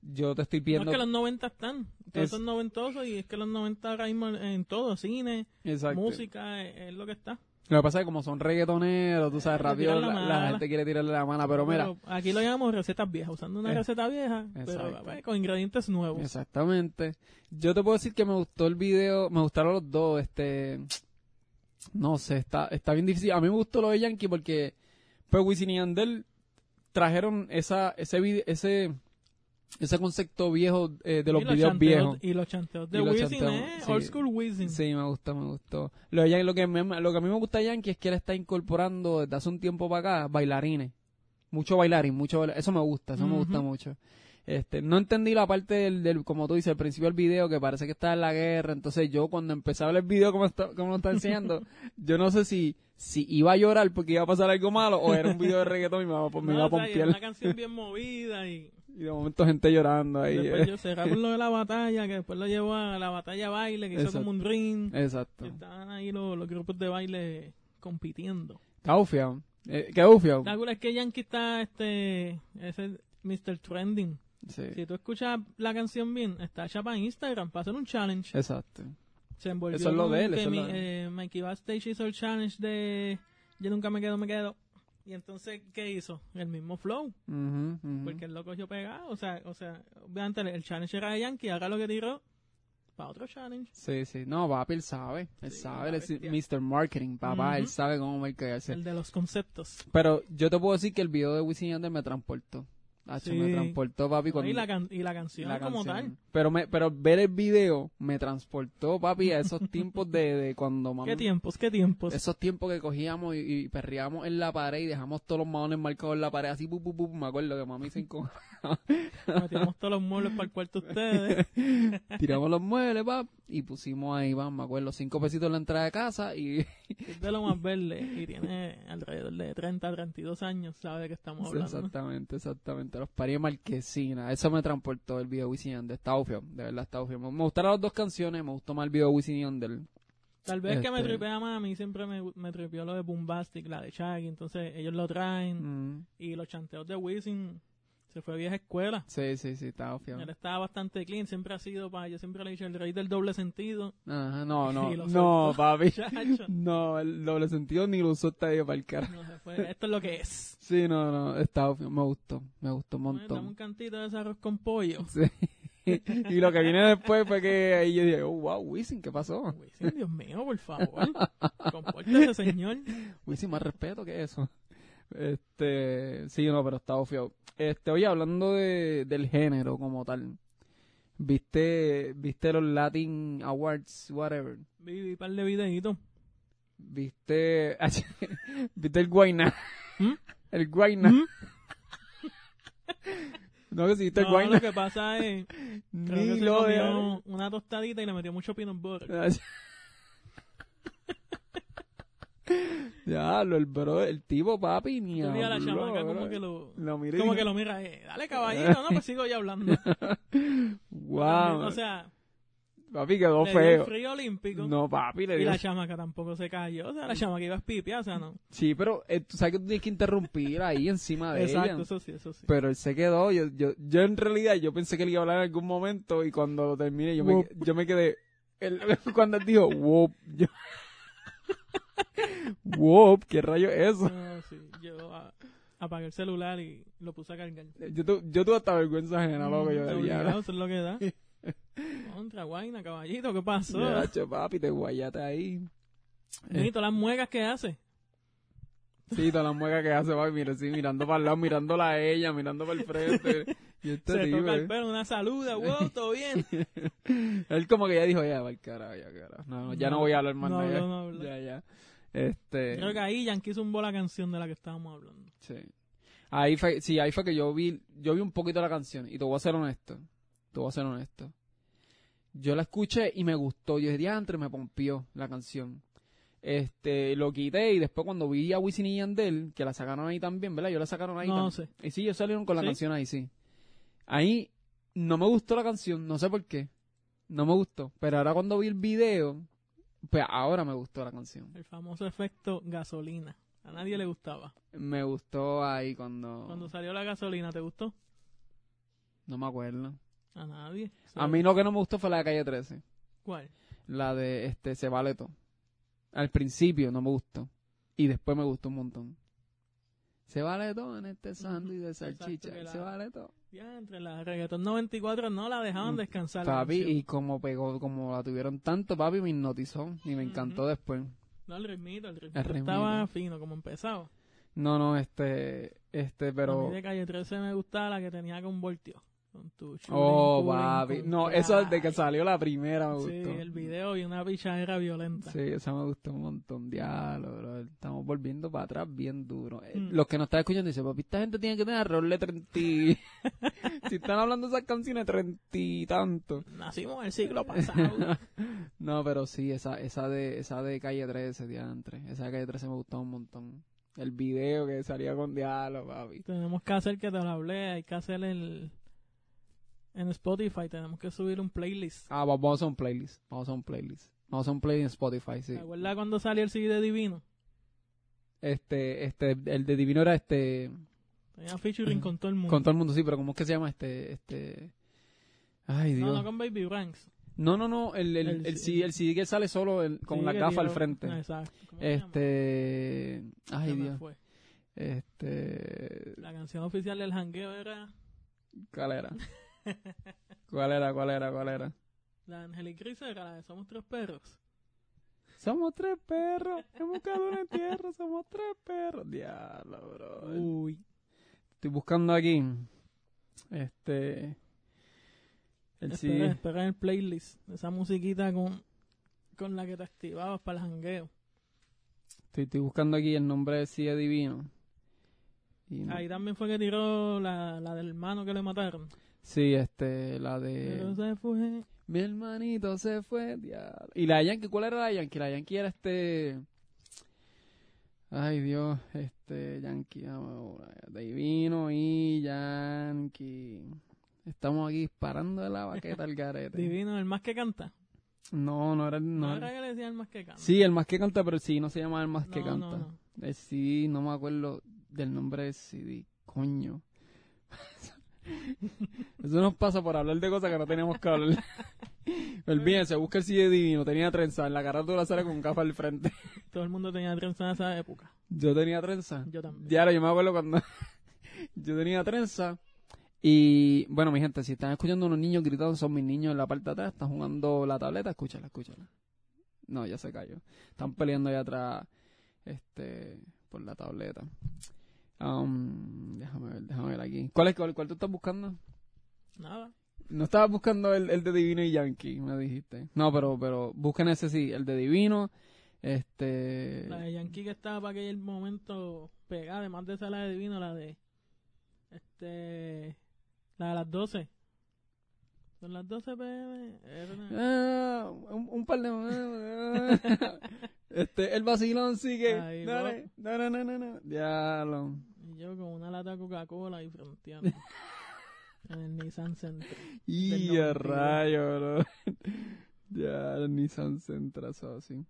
yo te estoy no viendo... es que los 90 están. Todos Es- son noventosos. Y es que los 90 ahora mismo en todo: cine, Exacto. música, es, es lo que está. Lo que pasa es que como son reggaetoneros, tú sabes, Eh, rápido tiran la, la la mala. gente quiere tirarle la mano, pero mira, aquí lo llamamos recetas viejas. Usando una Eh, receta vieja, pero pues, con ingredientes nuevos. Exactamente. Yo te puedo decir que me gustó el video, me gustaron los dos, este no sé, está está bien difícil. A mí me gustó lo de Yankee porque pues Wisin y Yandel trajeron esa ese ese ese concepto viejo eh, de los videos chanteos- viejos. Y los chanteos de Wisin, ¿eh? sí. Old school Wisin. Sí, me gustó, me gustó. Lo, que me- lo que a mí me gusta de Yankee es que él está incorporando desde hace un tiempo para acá bailarines. Mucho bailarín, mucho baila- Eso me gusta, eso me gusta mucho. Este, no entendí la parte del, del, como tú dices, al principio del video, que parece que está en la guerra. Entonces yo cuando empezaba el video como, está, como lo está enseñando, yo no sé si, si iba a llorar porque iba a pasar algo malo o era un video de reggaetón y me iba, a- me No, iba a o sea, una canción bien movida y Y de momento gente llorando ahí. después eh. yo cerraba con lo de la batalla, que después lo llevó a la batalla baile, que hizo como un ring. Exacto. Y estaban ahí los, los grupos de baile compitiendo. Está bufiado. Eh, ¿Qué bufiado? La es que Yankee está, este, ese Mr. Trending. Sí. Si tú escuchas la canción bien, está hecha para Instagram, para hacer un challenge. Exacto. Se envolvió Eso es lo de él, eso es mi- lo de eh, Mikey Backstage hizo el challenge de Yo nunca me quedo, me quedo. Y entonces, ¿qué hizo? El mismo flow, ujú. porque él lo cogió pegado. O sea, o sea, obviamente el challenge era de Yankee, ahora lo que tiró para otro challenge. Sí, sí. No, papi, él sabe. Él Sí, sabe. Él es. Mr. Marketing, papá. Él sabe cómo mercadearse. El de los conceptos. Pero yo te puedo decir que el video de Wisin Yandel me transportó. Hacho, Sí. me transportó, papi, cuando... y, la can- y la canción la como canción. tal. Pero, me, pero ver el video me transportó, papi, a esos tiempos de, de cuando mami... ¿Qué tiempos? ¿Qué tiempos? Esos tiempos que cogíamos y, y perreábamos en la pared y dejamos todos los maones marcados en la pared, así, pu, pu, pu, me acuerdo que mami se Metíamos todos los muebles para el cuarto de ustedes. Tiramos los muebles, pap, y pusimos ahí, va, me acuerdo, cinco pesitos en la entrada de casa y... Es de lo más verde y tiene alrededor de 30, 32 años, sabe de qué estamos hablando. Exactamente, exactamente. Los parí Marquesina. Eso me transportó el video de Wisin. Está bufio, de verdad está bufio. Me gustaron las dos canciones, me gustó más el video de Wisin y Yandel. Tal vez que me Este- tripea más, a mí siempre me, me tripeó lo de Boombastic, la de Shaggy, entonces ellos lo traen Mm, y los chanteos de Wisin se fue vieja escuela. Sí, sí, sí, está bufio. Él estaba bastante clean, siempre ha sido para, yo siempre le he dicho el rey del doble sentido. Ajá, no, no, no, papi. Chacho. No, el doble sentido ni lo usó esta ahí para el cara. No se fue, esto es lo que es. Sí, no, no, está bufio. Me gustó, me gustó un Dame un montón. cantito de ese arroz con pollo. Sí. y lo que viene después fue que ahí yo dije, oh, wow, Wisin, ¿qué pasó? Wisin, Dios mío, por favor. Compórtese, señor. Wisin, más respeto que eso. Este, sí, no, pero está bufio. Este, oye, hablando de, del género como tal, ¿viste, viste los Latin Awards, whatever? Vi, un par de videitos. ¿Viste, viste el Guayna? ¿Mm? El Guayna. ¿Mm? No, que si viste el Guayna. lo que pasa es, Ni se lo comió una tostadita y le metió mucho peanut butter. Ya, lo, el bro, el tipo papi ni a la habló, chamaca como que lo, Lo miré y como que lo mira, eh, dale caballito, no, pues sigo ya hablando. Wow, O sea, papi quedó le dio el feo. frío olímpico. No, papi, le y dio. la chamaca tampoco se cayó. O sea, la chamaca iba a pipiar, o sea, no. Sí, pero eh, tú sabes que tú tienes que interrumpir ahí encima de Exacto, ella. eso sí, eso sí. Pero él se quedó, yo, yo, yo en realidad yo pensé que él iba a hablar en algún momento y cuando lo terminé yo, me, yo me quedé, él- cuando él dijo, whoop, yo, whoop, ¿qué rayo es eso? No, sí, yo apagué el celular y lo puse a cargar. Yo, tu- yo tuve hasta vergüenza ajena, loco, yo Mm, diablo. Eso es lo que da. Contra guaina, caballito, ¿qué pasó? Ya, che, papi, te guayate ahí. Y todas las muecas que hace. Sí, todas las muecas que hace, papi, mira, sí, mirando para el lado, mirándola a ella, mirando para el frente. Se toca el eh. pelo, una saluda, wow, todo bien. Él como que ya dijo, ya, va el carajo, ya, carajo. No, no, ya no, No, voy a hablar más no nada. no. Ya, ya. Este, Creo que ahí Yankee hizo un bola canción de la que estábamos hablando. sí. Ahí fue, sí, ahí fue que yo vi, yo vi un poquito la canción y te voy a ser honesto. Te voy a ser honesto. Yo la escuché y me gustó. Yo dije, diantre, me pompió la canción. Este, lo quité y después cuando vi a Wisin y Yandel, que la sacaron ahí también, ¿verdad? Yo la sacaron ahí No tam- sé. Y sí, ellos salieron con la ¿Sí? canción ahí, sí. Ahí no me gustó la canción, no sé por qué. No me gustó. Pero ahora cuando vi el video, pues ahora me gustó la canción. El famoso efecto gasolina. A nadie le gustaba. Me gustó ahí cuando... Cuando salió la gasolina, ¿te gustó? No me acuerdo. A nadie. A mí lo que no me gustó fue la de Calle 13. ¿Cuál? La de este Se Vale Todo. Al principio no me gustó. Y después me gustó un montón. Se vale todo en este sándwich de salchicha. la- Se vale todo. Ya, entre la reggaetón 94 no la dejaban descansar. Mm, Papi, canción. y como pegó, como la tuvieron tanto, papi, me hipnotizó. Y me encantó Ujú. después. No, el ritmito, el ritmito El ritmito. estaba fino, como empezaba. No, no, este, este, A pero mí de Calle 13 me gustaba la que tenía con voltio. Con tu Oh, papi. No, eso desde que salió la primera me Sí, gustó. el video y una pichadera violenta. Sí, esa me gustó un montón. Diablo, bro. Estamos volviendo para atrás bien duro. Eh, Mm. Los que nos están escuchando dicen, papi, esta gente tiene que tener alrededor de 30. y- si están hablando de esas canciones, 30 y tanto. Nacimos el siglo pasado. No, pero sí, esa, esa de, esa de calle 13, diantre. Esa de calle 13 me gustó un montón. El video que salía con diablo, papi. tenemos que hacer que te lo hablé, hay que hacer el... En Spotify tenemos que subir un playlist. Ah, va- vamos a hacer un playlist. Vamos a hacer un playlist. Vamos a hacer un playlist en Spotify, sí. ¿Te acuerdas cuando salió el CD de Divino? Este, este, el de Divino era este, Tenía featuring con todo el mundo. con todo el mundo, sí, pero ¿cómo es que se llama este, este? Ay, Dios. no, no con Baby Ranks. No, no, no, el, el, El el, CD, el CD que sale solo el- con Sí, la gafa al frente. Exacto. ¿Cómo se llama? Este, ay Dios, fue. este, La canción oficial del jangueo era ¿cuál era? ¿Cuál era, cuál era, cuál era? la de Angelic era la de Somos Tres Perros. Somos tres perros, hemos buscado una tierra, somos tres perros. Diablo, bro. Uy. Estoy buscando aquí, este, el Espera, espera el playlist. Esa musiquita con, con la que te activabas para el jangueo. Estoy, estoy buscando aquí el nombre de CD Divino. Y no- Ahí también fue que tiró la, la del hermano que le mataron. Sí, este, la Pero de... se fue. Mi hermanito se fue, diablo. ¿Y la Yankee? ¿Cuál era la Yankee? La Yankee era este... Ay, Dios, este, Yankee, Divino y Yankee. Estamos aquí disparando de la baqueta al garete. Divino, el más que canta. No, no era el... No, No era que le decían el más que canta. Sí, el más que canta, pero sí, no se llama el más que canta. no, no. El CD, no me acuerdo del nombre del CD. Coño. Eso nos pasa por hablar de cosas que no teníamos que hablar. Olvídense, busca el CD divino. Tenía trenza. En la carátula sale con gafas al frente. Todo el mundo tenía trenza en esa época. Yo tenía trenza. Yo también. Ya, yo me acuerdo cuando yo tenía trenza. Y bueno, mi gente, si están escuchando unos niños gritando, son mis niños en la parte de atrás. Están jugando la tableta. Escúchala, escúchala. No, ya se cayó. Están peleando allá atrás este, por la tableta. Um, déjame ver, déjame ver aquí. ¿Cuál es cuál, cuál tú estás buscando? Nada. No estabas buscando el, el de Divino y Yankee, me dijiste. No, pero, pero busquen ese sí, el de Divino. Este. La de Yankee que estaba para aquel momento pegada, además de esa la de Divino, la de. Este. La de las 12. Son las 12 pm. Ah, un, un par de. este, el vacilón sigue. Ahí Dale, no, no, no, no, no. Diablo. Yo con una lata de Coca-Cola y fronteando. en el Nissan Center. Y a 92. rayo, bro. ya, el Nissan Sentra, eso así.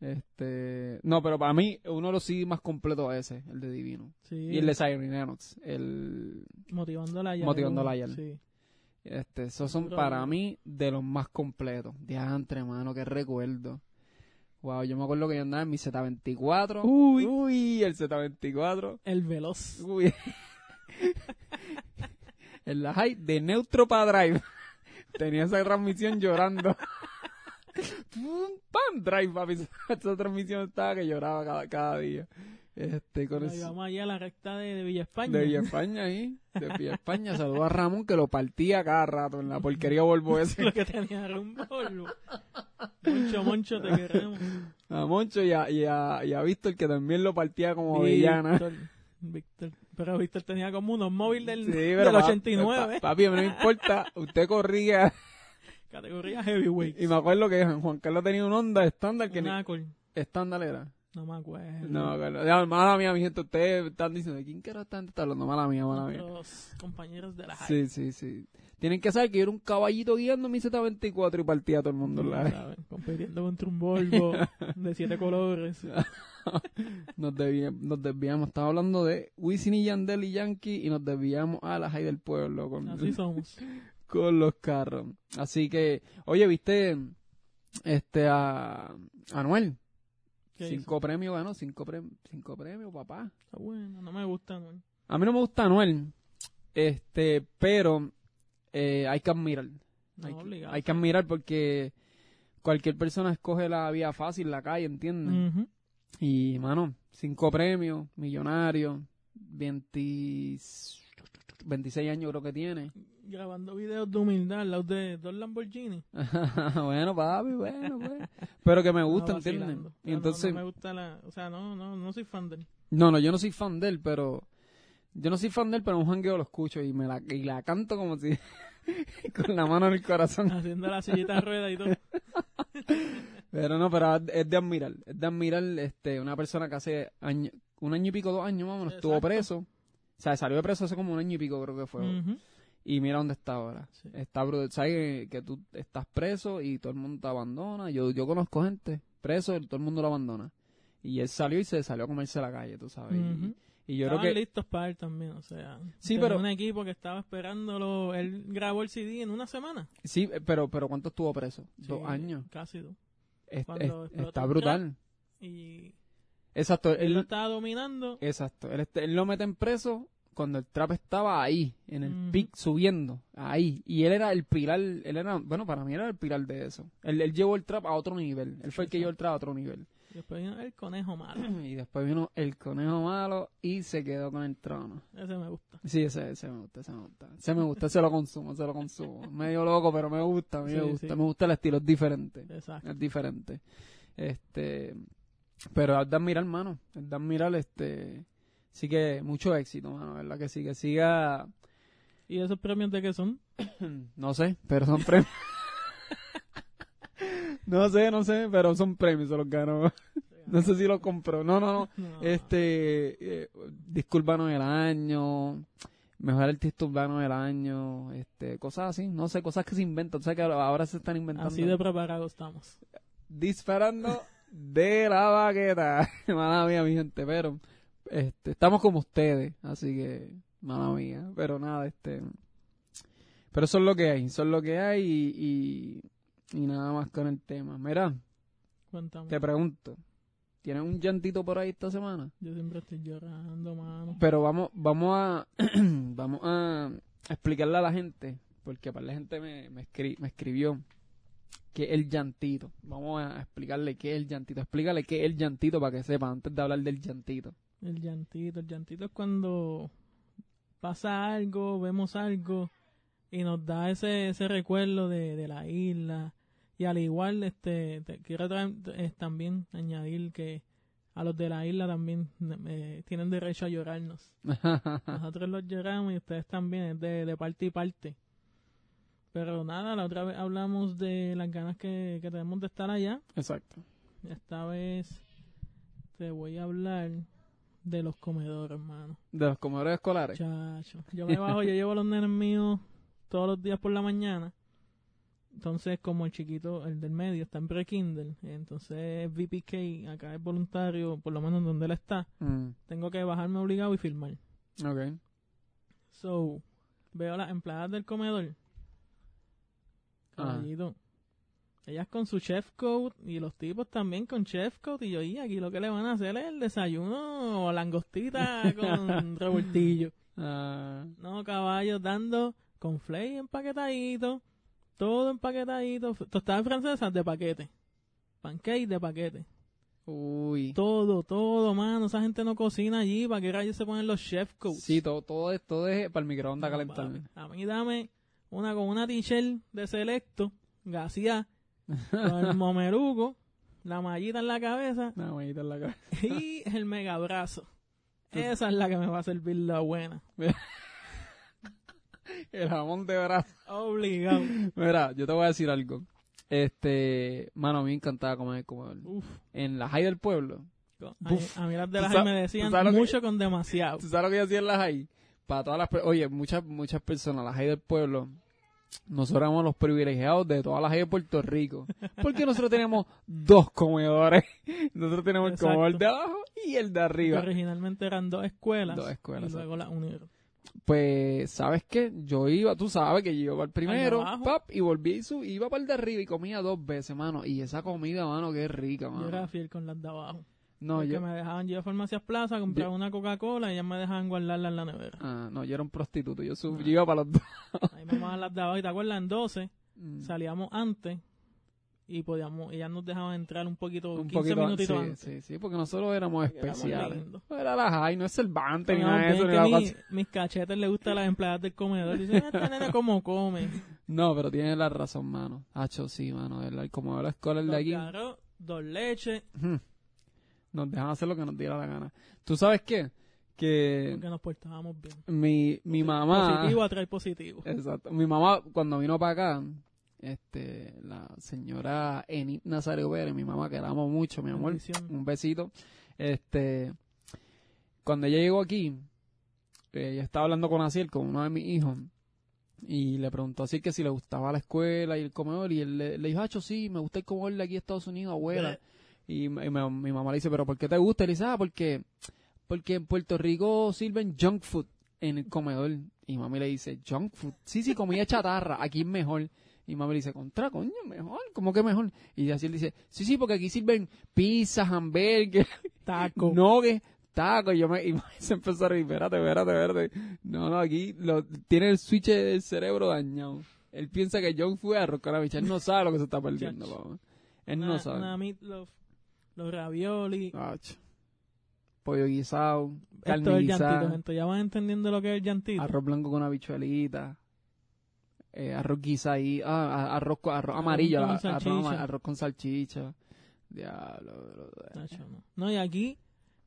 Este. No, pero para mí, uno de los CDs más completos es ese, el de Divino. Sí. Y el de Siren Lennox, el. Motivándola a Motivándola a ella. Sí. Este, esos son para mí de los más completos. Diantre, mano, qué recuerdo. Wow, yo me acuerdo que yo andaba en mi Z24. Uy. Uy, el Z24. El veloz. Uy. en la high de Neutro para Drive. Tenía esa transmisión llorando. Pum, ¡Pam! Drive, papi. Esa transmisión estaba que lloraba cada, cada día. Este, con eso. vamos allá a la recta de, de Villa España. De Villa España ahí, de Villa España. Saludos a Ramón que lo partía cada rato en la porquería Volvo ese. Lo que tenía era un polvo. Moncho, Moncho, te queremos. A Moncho y a, y a, y a Víctor que también lo partía como avellana. Víctor, Víctor. Pero Víctor tenía como unos móviles del, Sí, del pero pa- 89. pa- papi, no me importa. Usted corría. Categoría heavyweight. Y me acuerdo que Juan Carlos tenía un Honda estándar que ni- estándar era. No me acuerdo. No me acuerdo. Ya, mala mía, mi gente. Ustedes están diciendo, ¿de quién está está hablando? Mala mía, mala mía. Nuestros compañeros de la high. Sí, sí, sí. Tienen que saber que yo era un caballito guiando mi Z24 y partía a todo el mundo en la. Compitiendo contra un Volvo de siete colores. Nos, desviamos, nos desviamos. Estaba hablando de Wisin y Yandel y Yankee y nos desviamos a la high del pueblo con, Así somos. con los carros. Así que, oye, ¿viste este a Anuel? ¿Qué Cinco premios ganó, cinco, premios cinco premios, papá. Está bueno, no me gusta, ¿no? A mí no me gusta Anuel, este, pero eh, hay que admirar. No, hay, que, obligado. hay que admirar porque cualquier persona escoge la vía fácil, la calle, ¿entiendes? Y, mano, cinco premios, millonario, 20, 26 años creo que tiene. Grabando videos de humildad al lado de dos Lamborghini. bueno, papi, bueno, pues. Pero que me gusta, No, ¿entiendes? Y No, no, entonces, No, me gusta la... O sea, no, no, no soy fan de él. no, no, yo no soy fan de él, pero yo no soy fan de él, pero un jangueo lo escucho y me la, y la canto como si con la mano en el corazón. Haciendo la sillita de rueda y todo. Pero no, pero es de admirar, es de admirar este, una persona que hace año, un año y pico, dos años más o menos, estuvo preso. O sea, salió de preso hace como un año y pico, creo que fue. Y mira dónde está ahora. Sí. Está brutal. Sabes que, que tú estás preso y todo el mundo te abandona. Yo, yo conozco gente preso y todo el mundo lo abandona. Y él salió y se salió a comerse a la calle, tú sabes. Y- yo Estaban creo que... listos para él también, o sea. Sí, pero- un equipo que estaba esperándolo. Él grabó el CD en una semana. Sí, pero, pero ¿cuánto estuvo preso? Sí, Dos años. Casi dos. Es- es- está brutal. Y Exacto. él lo estaba dominando. exacto. Él, él lo meten preso cuando el trap estaba ahí, en el Ujú. pic, subiendo, ahí. Y él era el pilar, él era, bueno, para mí era el pilar de eso. Él, él llevó el trap a otro nivel. Él fue el que llevó el trap a otro nivel. Después vino el conejo malo. Y después vino el conejo malo y se quedó con el trono. Ese me gusta. Sí, ese, ese me gusta, ese me gusta. Ese me gusta, ese lo consumo, ese lo consumo. Medio loco, pero me gusta, a mí me gusta. sí. Me gusta el estilo, es diferente. Exacto. Es diferente. Este, pero es de admirar, mano. Es de admirar, este, sí que mucho éxito, mano, ¿verdad? Que sí, que siga, ¿Y esos premios de qué son? no sé, pero son premios. no sé, no sé, pero son premios, se los ganó. No sé si los compró. No, no, no. No. Este, eh, disco urbano del año, mejor artista urbano del año, este, cosas así, no sé, cosas que se inventan. O sea que ahora ahora se están inventando. Así de preparados estamos. disparando de la baqueta. mala mía, mi gente, pero este, estamos como ustedes, así que, mala mía. Pero nada, este. Pero eso es lo que hay, es lo que hay y, y, y nada más con el tema. Mira, Cuéntame. te pregunto, ¿tienes un llantito por ahí esta semana? Yo siempre estoy llorando, mano. Pero vamos, vamos a, vamos a explicarle a la gente, porque para la gente me, me, escri- me escribió que el llantito. Vamos a explicarle qué es el llantito. Explícale qué es el llantito para que sepan antes de hablar del llantito. El llantito. El llantito es cuando pasa algo, vemos algo y nos da ese, ese recuerdo de, de la isla. Y al igual, este, te- quiero traer, eh, también añadir que a los de la isla también eh, tienen derecho a llorarnos. Nosotros los lloramos y ustedes también, es de, de parte y parte. Pero nada, la otra vez hablamos de las ganas que, que tenemos de estar allá. Exacto. Esta vez te voy a hablar de los comedores, hermano. De los comedores escolares. Chacho. Yo me bajo, yo llevo a los nenes míos todos los días por la mañana. Entonces, como el chiquito, el del medio, está en pre-Kindle, entonces VPK, acá es voluntario, por lo menos donde él está, Mm, tengo que bajarme obligado y filmar. ok. So, veo las empleadas del comedor. Caballito. Ellas con su chef coat y los tipos también con chef coat. Y yo, y aquí lo que le van a hacer es el desayuno o langostita con revoltillo. Ah, No, caballos dando con flake empaquetadito, todo empaquetadito, tostadas francesas de paquete, pancake de paquete, uy. todo, todo, mano, esa gente no cocina allí, ¿para qué rayos se ponen los chef coats? Sí, todo, todo, es, todo es para el microondas No, calentar. A mí dame una con una t-shirt de selecto, gaseada, con el momeruco, la mallita en la cabeza Una manita en la cara. y el mega abrazo. Esa es la que me va a servir la buena. El jamón de brazo. Obligado. Mira, yo te voy a decir algo. Este, mano, a mí me encantaba comer comedor. Uf. En la high del pueblo. A mí, Uf. a mí las de ¿Tú las sabes- me decían que- mucho con demasiado. ¿Tú sabes lo que yo hacía en la high? Para todas las, oye, muchas, muchas personas, la high del pueblo, nosotros éramos los privilegiados de todas las high de Puerto Rico. Porque nosotros tenemos dos comedores. Nosotros tenemos el comedor de abajo y el de arriba. originalmente eran dos escuelas. Dos escuelas, Y luego las unieron. Pues, ¿sabes qué? Yo iba, tú sabes que yo iba al primero, abajo. pap, y volví y sub- iba para el de arriba y comía dos veces, mano. Y esa comida, mano, qué rica, Yo era mano. fiel con las de abajo. No, Porque yo, me dejaban yo a Farmacias Plaza, compraba una Coca-Cola y ellas me dejaban guardarla en la nevera. ah, no, yo era un prostituto. Yo, sub- Ah. yo iba para los dos. Ahí daban las de abajo. Y te acuerdas, en 12 Mm. salíamos antes y podíamos, ellas nos dejaban entrar un poquito, Un 15 poquito, minutitos sí, antes. sí, sí, porque nosotros éramos especiales. No era la high, no es el bante, ni No, nada de eso, ni la mi- mis cachetes le gustan a las empleadas del comedor. Dicen, "Ah, esta nena como come. No, pero tienes la razón, mano. Hacho, sí, mano. El, como la escuela de Dos aquí, garros, dos leches, nos dejan hacer lo que nos diera la gana. ¿Tú sabes qué? Que porque nos portábamos bien. mi, mi mamá... Positivo atrae positivo. Exacto. Mi mamá, cuando vino para acá, este, la señora Enid Nazario Pérez, mi mamá, que la amo mucho, mi amor, Bendición. un besito. Este, cuando ella llegó aquí, ella estaba hablando con Asiel, con uno de mis hijos, y le preguntó así que si le gustaba la escuela y el comedor, y él le, le dijo, Hacho, sí, me gusta el comedor de aquí de Estados Unidos, abuela. Y, y mi mamá le dice, pero ¿por qué te gusta? Y le dice, ah, porque, porque en Puerto Rico sirven junk food en el comedor. Y mami le dice, junk food. Sí, sí, comida chatarra, aquí es mejor. Y mami le dice, contra, coño, mejor, ¿cómo que mejor? Y así él dice, sí, sí, porque aquí sirven pizza, hamburgues, Taco. nuggets, tacos. Y yo me, y se empezó a reír, espérate, espérate, espérate. No, no, aquí lo, tiene el switch del cerebro dañado. Él piensa que junk food es arroz con habichuelas. Él no sabe lo que se está perdiendo, papá. Él Una- no sabe. Una meatloaf, los ravioli. Ach. Pollo guisado, Esto carne es el llantito, guisada, gente. Ya van entendiendo lo que es el llantito. arroz blanco con habichuelita, eh, arroz guisado, ah, arroz, arroz Arroz amarillo, con arroz, con salchicha. Diablo. No, y aquí,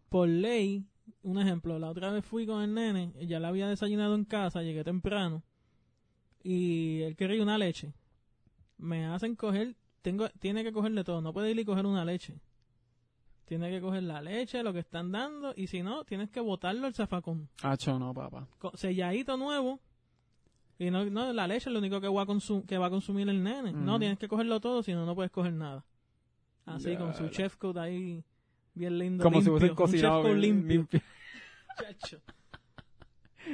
por ley, un ejemplo, la otra vez fui con el nene, ya la había desayunado en casa, llegué temprano, y él quería una leche. Me hacen coger, tengo, tiene que cogerle todo, no puede ir y coger una leche. Tiene que coger la leche, lo que están dando, y si no, tienes que botarlo al zafacón. Acho, no, papá. Co- selladito nuevo. Y no, no, la leche es lo único que va a, consum- que va a consumir el nene. No, tienes que cogerlo todo, si no, no puedes coger nada. Así, con su Diablo. chef coat ahí, bien lindo. Como si limpio, hubiesen un cocinado chef bien limpio. limpio. Chacho.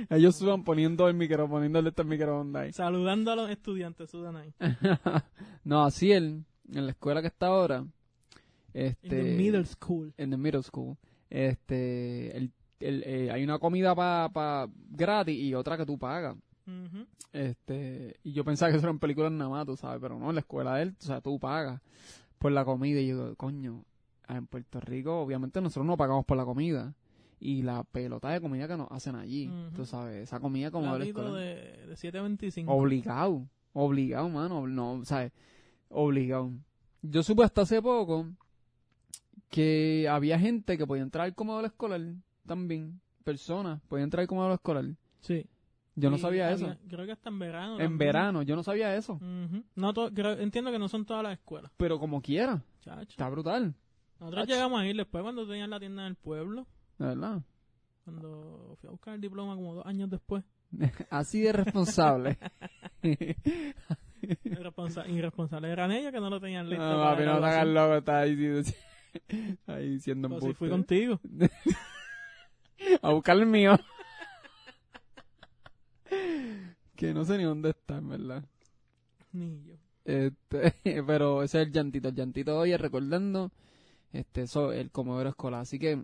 Ellos sudan poniendo el micro, poniéndole este microondas ahí. Saludando a los estudiantes, sudan ahí. no, así él, en la escuela que está ahora, In este... the middle school. en the middle school, este, el, el, eh, hay una comida pa, pa gratis y otra que tú pagas. Este, y yo pensaba que eso era en películas nada más, tú sabes, pero no, en la escuela de él, o sea, tú pagas por la comida. Y yo digo, coño, en Puerto Rico, obviamente nosotros no pagamos por la comida. Y la pelota de comida que nos hacen allí, Ujú. tú sabes, esa comida como de de, de 7.25. Obligado, obligado, mano, no, ¿sabes? Obligado. Yo supe hasta hace poco que había gente que podía entrar al comedor escolar también, personas, podían entrar al comedor escolar. Sí. Yo no sabía había- eso. Creo que hasta en verano. En también. verano, yo no sabía eso. Ujú. no to- creo- entiendo que no son todas las escuelas. Pero como quiera, Chacho. está brutal, Nosotros llegamos a ir después cuando tenían la tienda en el pueblo. de verdad. Cuando fui a buscar el diploma como dos años después. Así de responsable. Irresponsa- irresponsable eran ellos que no lo tenían listo. no, papi, no loco, está ahí, ahí diciendo Pues si fui contigo. A buscar el mío. que no sé ni dónde está, en verdad. Ni yo. Este, pero ese es el llantito. El llantito hoy es recordando este, eso, el comedor escolar. Así que,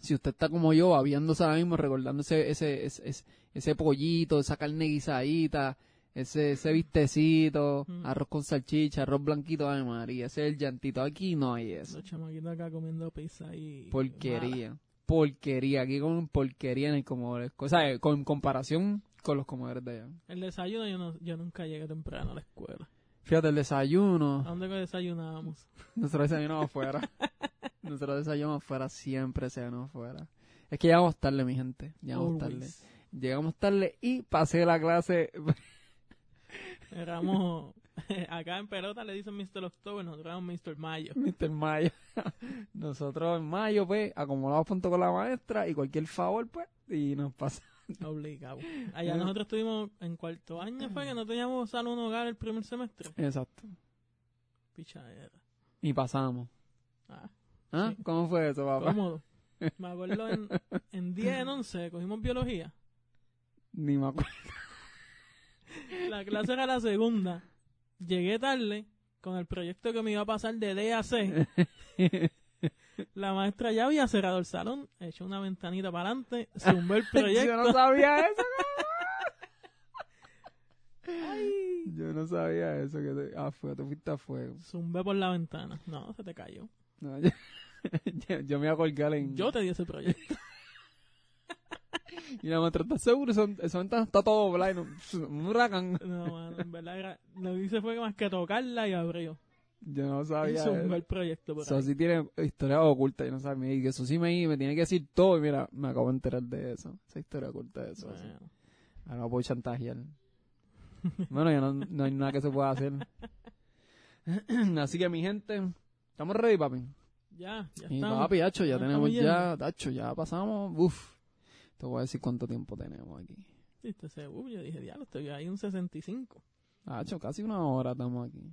si usted está como yo, babiándose ahora mismo, recordando ese, ese, ese, ese, ese pollito, esa carne guisadita, ese, ese vistecito, Mm. arroz con salchicha, arroz blanquito, ay María, ese es el llantito. Aquí no hay eso. Los chamaquitos acá comiendo pizza y. Porquería. Porquería. Aquí con porquería en el comedor. O sea, con comparación con los comedores de allá. mala. El desayuno yo, no, yo nunca llegué temprano a la escuela. Fíjate, el desayuno. ¿A dónde desayunábamos? Nosotros desayunamos afuera. Nosotros desayunamos afuera, siempre desayunamos afuera. Es que llegamos tarde, mi gente. Llegamos tarde. Always. Llegamos tarde y pasé la clase. Éramos. acá en pelota le dicen Mr. October, nosotros éramos Mr. Mayo. Mr. Mayo. Nosotros en mayo, pues, acomodamos punto con la maestra y cualquier favor, pues, y nos pasa. Obligado. Allá nosotros estuvimos en cuarto año, fue que no teníamos salón hogar el primer semestre. Exacto. Pichadera. Y pasamos. Ah, ¿Ah? Sí. ¿Cómo fue eso, papá? cómodo. Me acuerdo en, en 10, en 11, cogimos biología. Ni me acuerdo. La clase era la segunda. Llegué tarde con el proyecto que me iba a pasar de D a C. La maestra ya había cerrado el salón, echó una ventanita para adelante, zumbó el Yo no proyecto. sabía eso. Ay. Yo no sabía eso, que te, ah, fuego, te fuiste a fuego. Zumbé por la ventana. No, se te cayó. No, yo, yo- yo me iba a colgar en... Yo te di ese proyecto. Y la maestra, ¿estás seguro? Esa, esa ventana está todo doblada y no- un huracán. No, mano, en verdad era, lo que hice fue más que tocarla y abrió. Yo no sabía zumbé eso. el proyecto por Eso ahí. sí tiene historia oculta, yo no sabía. Y eso sí me, me tiene que decir todo. Y mira, me acabo de enterar de eso. Esa historia oculta de eso. así. Ahora no puedo chantajear. bueno, ya no, no hay nada que se pueda hacer. Así que mi gente, ¿estamos ready, papi? ya, ya Y estamos. papi, Hacho, ya Ya tenemos ya, Tacho, ya pasamos. Uf, te voy a decir cuánto tiempo tenemos aquí. Sí, este se- uh, yo dije, diablo, estoy ahí un 65. Hacho, casi una hora estamos aquí.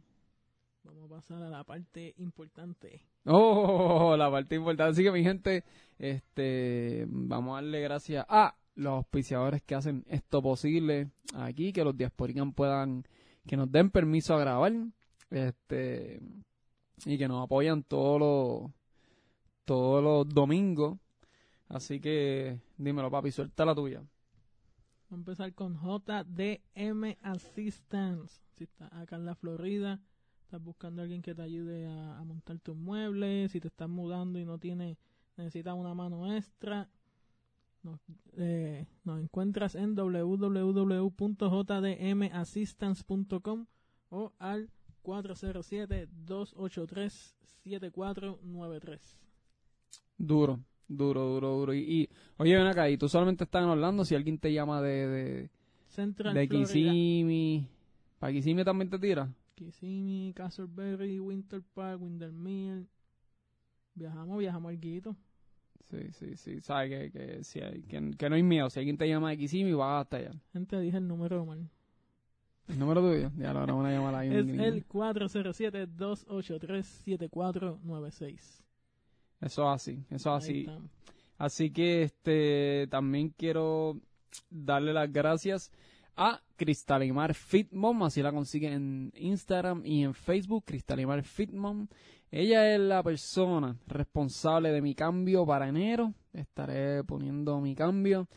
Vamos a pasar a la parte importante. Oh, la parte importante. Así que mi gente, este, vamos a darle gracias a los auspiciadores que hacen esto posible aquí, que los diasporican puedan, que nos den permiso a grabar, este, y que nos apoyan todos los, todos los domingos. Así que, dímelo papi, suelta la tuya. Vamos a empezar con JDM Assistance. Si estás acá en la Florida, estás buscando a alguien que te ayude a, a montar tus muebles, si te estás mudando y no tienes, necesitas una mano extra, nos, eh, nos encuentras en www.jdmassistance.com o al 407-283-7493. Duro, duro, duro, duro. Y, y, oye, ven acá, y tú solamente estás en Orlando, si alguien te llama de, de, Central de Florida. Kissimmee, ¿para Kissimmee también te tira? Kissimmee, Castleberry, Winter Park, Windermere. Viajamos, viajamos al guito. Sí, sí, sí. Sabes que, que, si hay- que, que no hay miedo. Si alguien te llama de Kissimmee, vas hasta allá. Gente, dije el número mal. ¿El número tuyo? Ya lo van a llamar ahí. Es el 407-283-7496. Eso así, eso así. Así que este también quiero darle las gracias a Cristalimar Fitmom, así la consiguen en Instagram y en Facebook, Cristalimar Fitmom. Ella es la persona responsable de mi cambio para enero. Estaré poniendo mi cambio.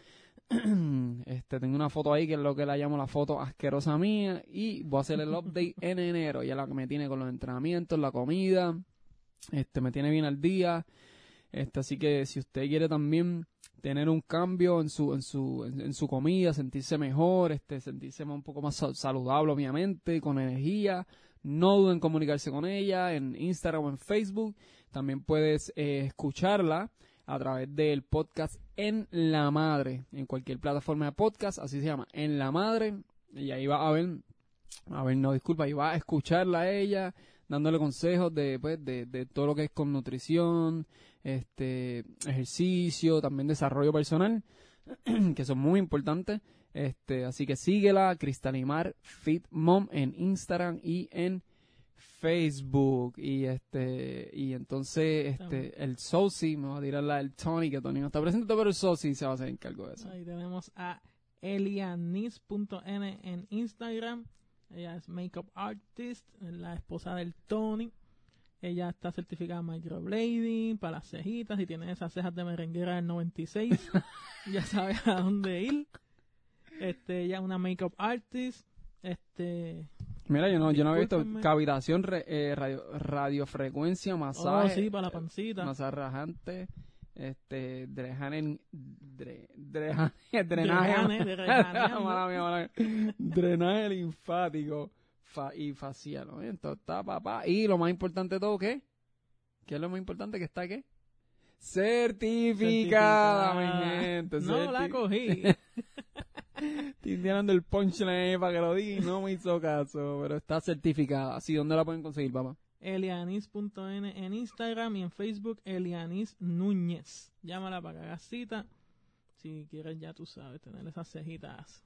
Este, tengo una foto ahí que es lo que la llamo la foto asquerosa mía y voy a hacer el update en enero. Ella es la que me tiene con los entrenamientos, la comida, este, me tiene bien al día. Este, así que si usted quiere también tener un cambio en su, en su, en, su comida, sentirse mejor, este, sentirse un poco más sa- saludable, obviamente, con energía, no duden en comunicarse con ella en Instagram o en Facebook. También puedes eh, escucharla a través del podcast En la Madre, en cualquier plataforma de podcast, así se llama, En la Madre. Y ahí va a ver, a ver, no, disculpa, ahí va a escucharla a ella, dándole consejos de, pues, de, de todo lo que es con nutrición, este, ejercicio, también desarrollo personal, que son muy importantes. Este, así que síguela, Cristalimar Fit Mom en Instagram y en Facebook. Y este, y entonces, este, el Sosi, me va a tirar la del Tony, que Tony no está presente, pero el Sosi se va a hacer encargo de eso. Ahí tenemos a elianis.n en Instagram. Ella es makeup artist, es la esposa del Tony. Ella está certificada microblading para las cejitas. Si tienes esas cejas de merenguera del 96, ya sabes a dónde ir. Este, ella es una makeup artist. Este, Mira, yo no, yo no había visto cavitación, re- eh, radio, radiofrecuencia, oh, masaje, sí, para la pancita. masaje rajante, este, drenaje, dre, drenaje, drenaje, drenaje linfático fa- y facial, ¿no? Entonces está papá, y lo más importante de todo, ¿qué? ¿Qué es lo más importante que está qué? Certificada, mi gente. No la cogí. Estoy tirando el punchline para que lo diga y no me hizo caso, pero está certificada. Así, ¿dónde la pueden conseguir, papá? Elianis.n en Instagram y en Facebook Elianis Núñez. Llámala para que hagas cita. Si quieres, ya tú sabes, tener esas cejitas.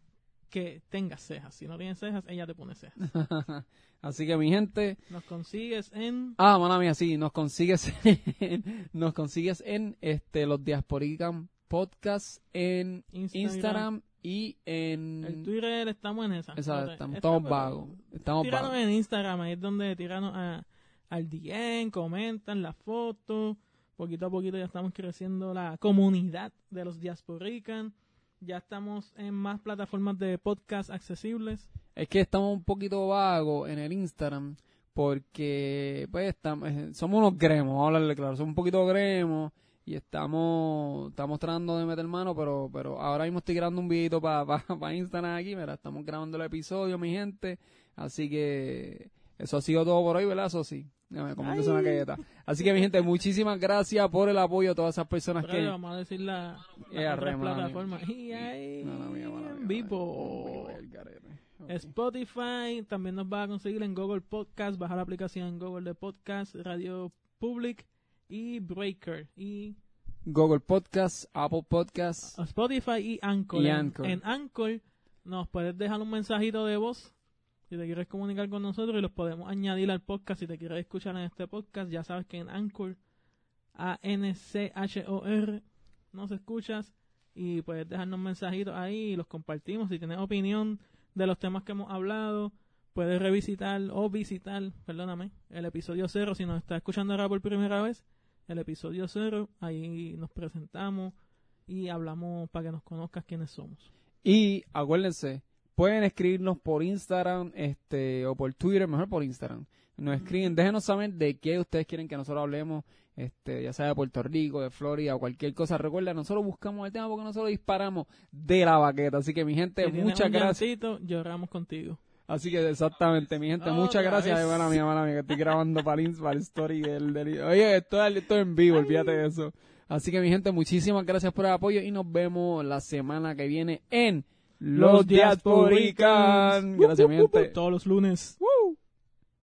Que tengas cejas. Si no tienes cejas, ella te pone cejas. Así que, mi gente, Nos consigues en ah, mala mía, sí, nos consigues en, nos consigues en este los Diasporican Podcast en Instagram. Instagram y en el Twitter. Estamos en esa. Exacto, estamos, esta, estamos vagos. Estamos Tíranos vagos. en Instagram, ahí es donde tiranos a- al DM, comentan las fotos. Poquito a poquito ya estamos creciendo la comunidad de los Diasporican. Ya estamos en más plataformas de podcast accesibles. Es que estamos un poquito vagos en el Instagram porque pues estamos, eh, somos unos gremos, vamos a hablarle claro, somos un poquito gremos y estamos estamos tratando de meter mano, pero pero ahora mismo estoy grabando un videito para pa, Instagram aquí, mira, estamos grabando el episodio, mi gente, así que eso ha sido todo por hoy, ¿verdad? Eso sí. Una galleta. Así que, mi gente, muchísimas gracias por el apoyo a todas esas personas que... Vamos a decir la, la plataforma. Y ahí, en vivo. Spotify, también nos va a conseguir en Google Podcast, bajar la aplicación en Google de Podcast, Radio Public y Breaker. Y Google Podcast, Apple Podcast, Spotify y Anchor. Y Anchor. En Anchor nos puedes dejar un mensajito de voz si te quieres comunicar con nosotros y los podemos añadir al podcast. Si te quieres escuchar en este podcast, ya sabes que en Anchor, A-N-C-H-O-R, nos escuchas y puedes dejarnos mensajitos ahí y los compartimos. Si tienes opinión de los temas que hemos hablado, puedes revisitar o visitar, perdóname, el episodio cero. Si nos estás escuchando ahora por primera vez, el episodio cero, ahí nos presentamos y hablamos para que nos conozcas quiénes somos. Y acuérdense, pueden escribirnos por Instagram este o por Twitter, mejor por Instagram. Nos escriben, déjenos saber de qué ustedes quieren que nosotros hablemos, este, ya sea de Puerto Rico, de Florida o cualquier cosa. Recuerda, nosotros buscamos el tema porque nosotros disparamos de la baqueta. Así que mi gente, muchas gracias. lloramos contigo. Así que exactamente, mi gente, muchas gracias. Ay, mía, mía, que estoy grabando para el, para el story del, del, Oye, esto, esto es en vivo, olvídate de eso. Así que mi gente, muchísimas gracias por el apoyo y nos vemos la semana que viene en los Diasporican. Gracias, mi gente. Todos los lunes.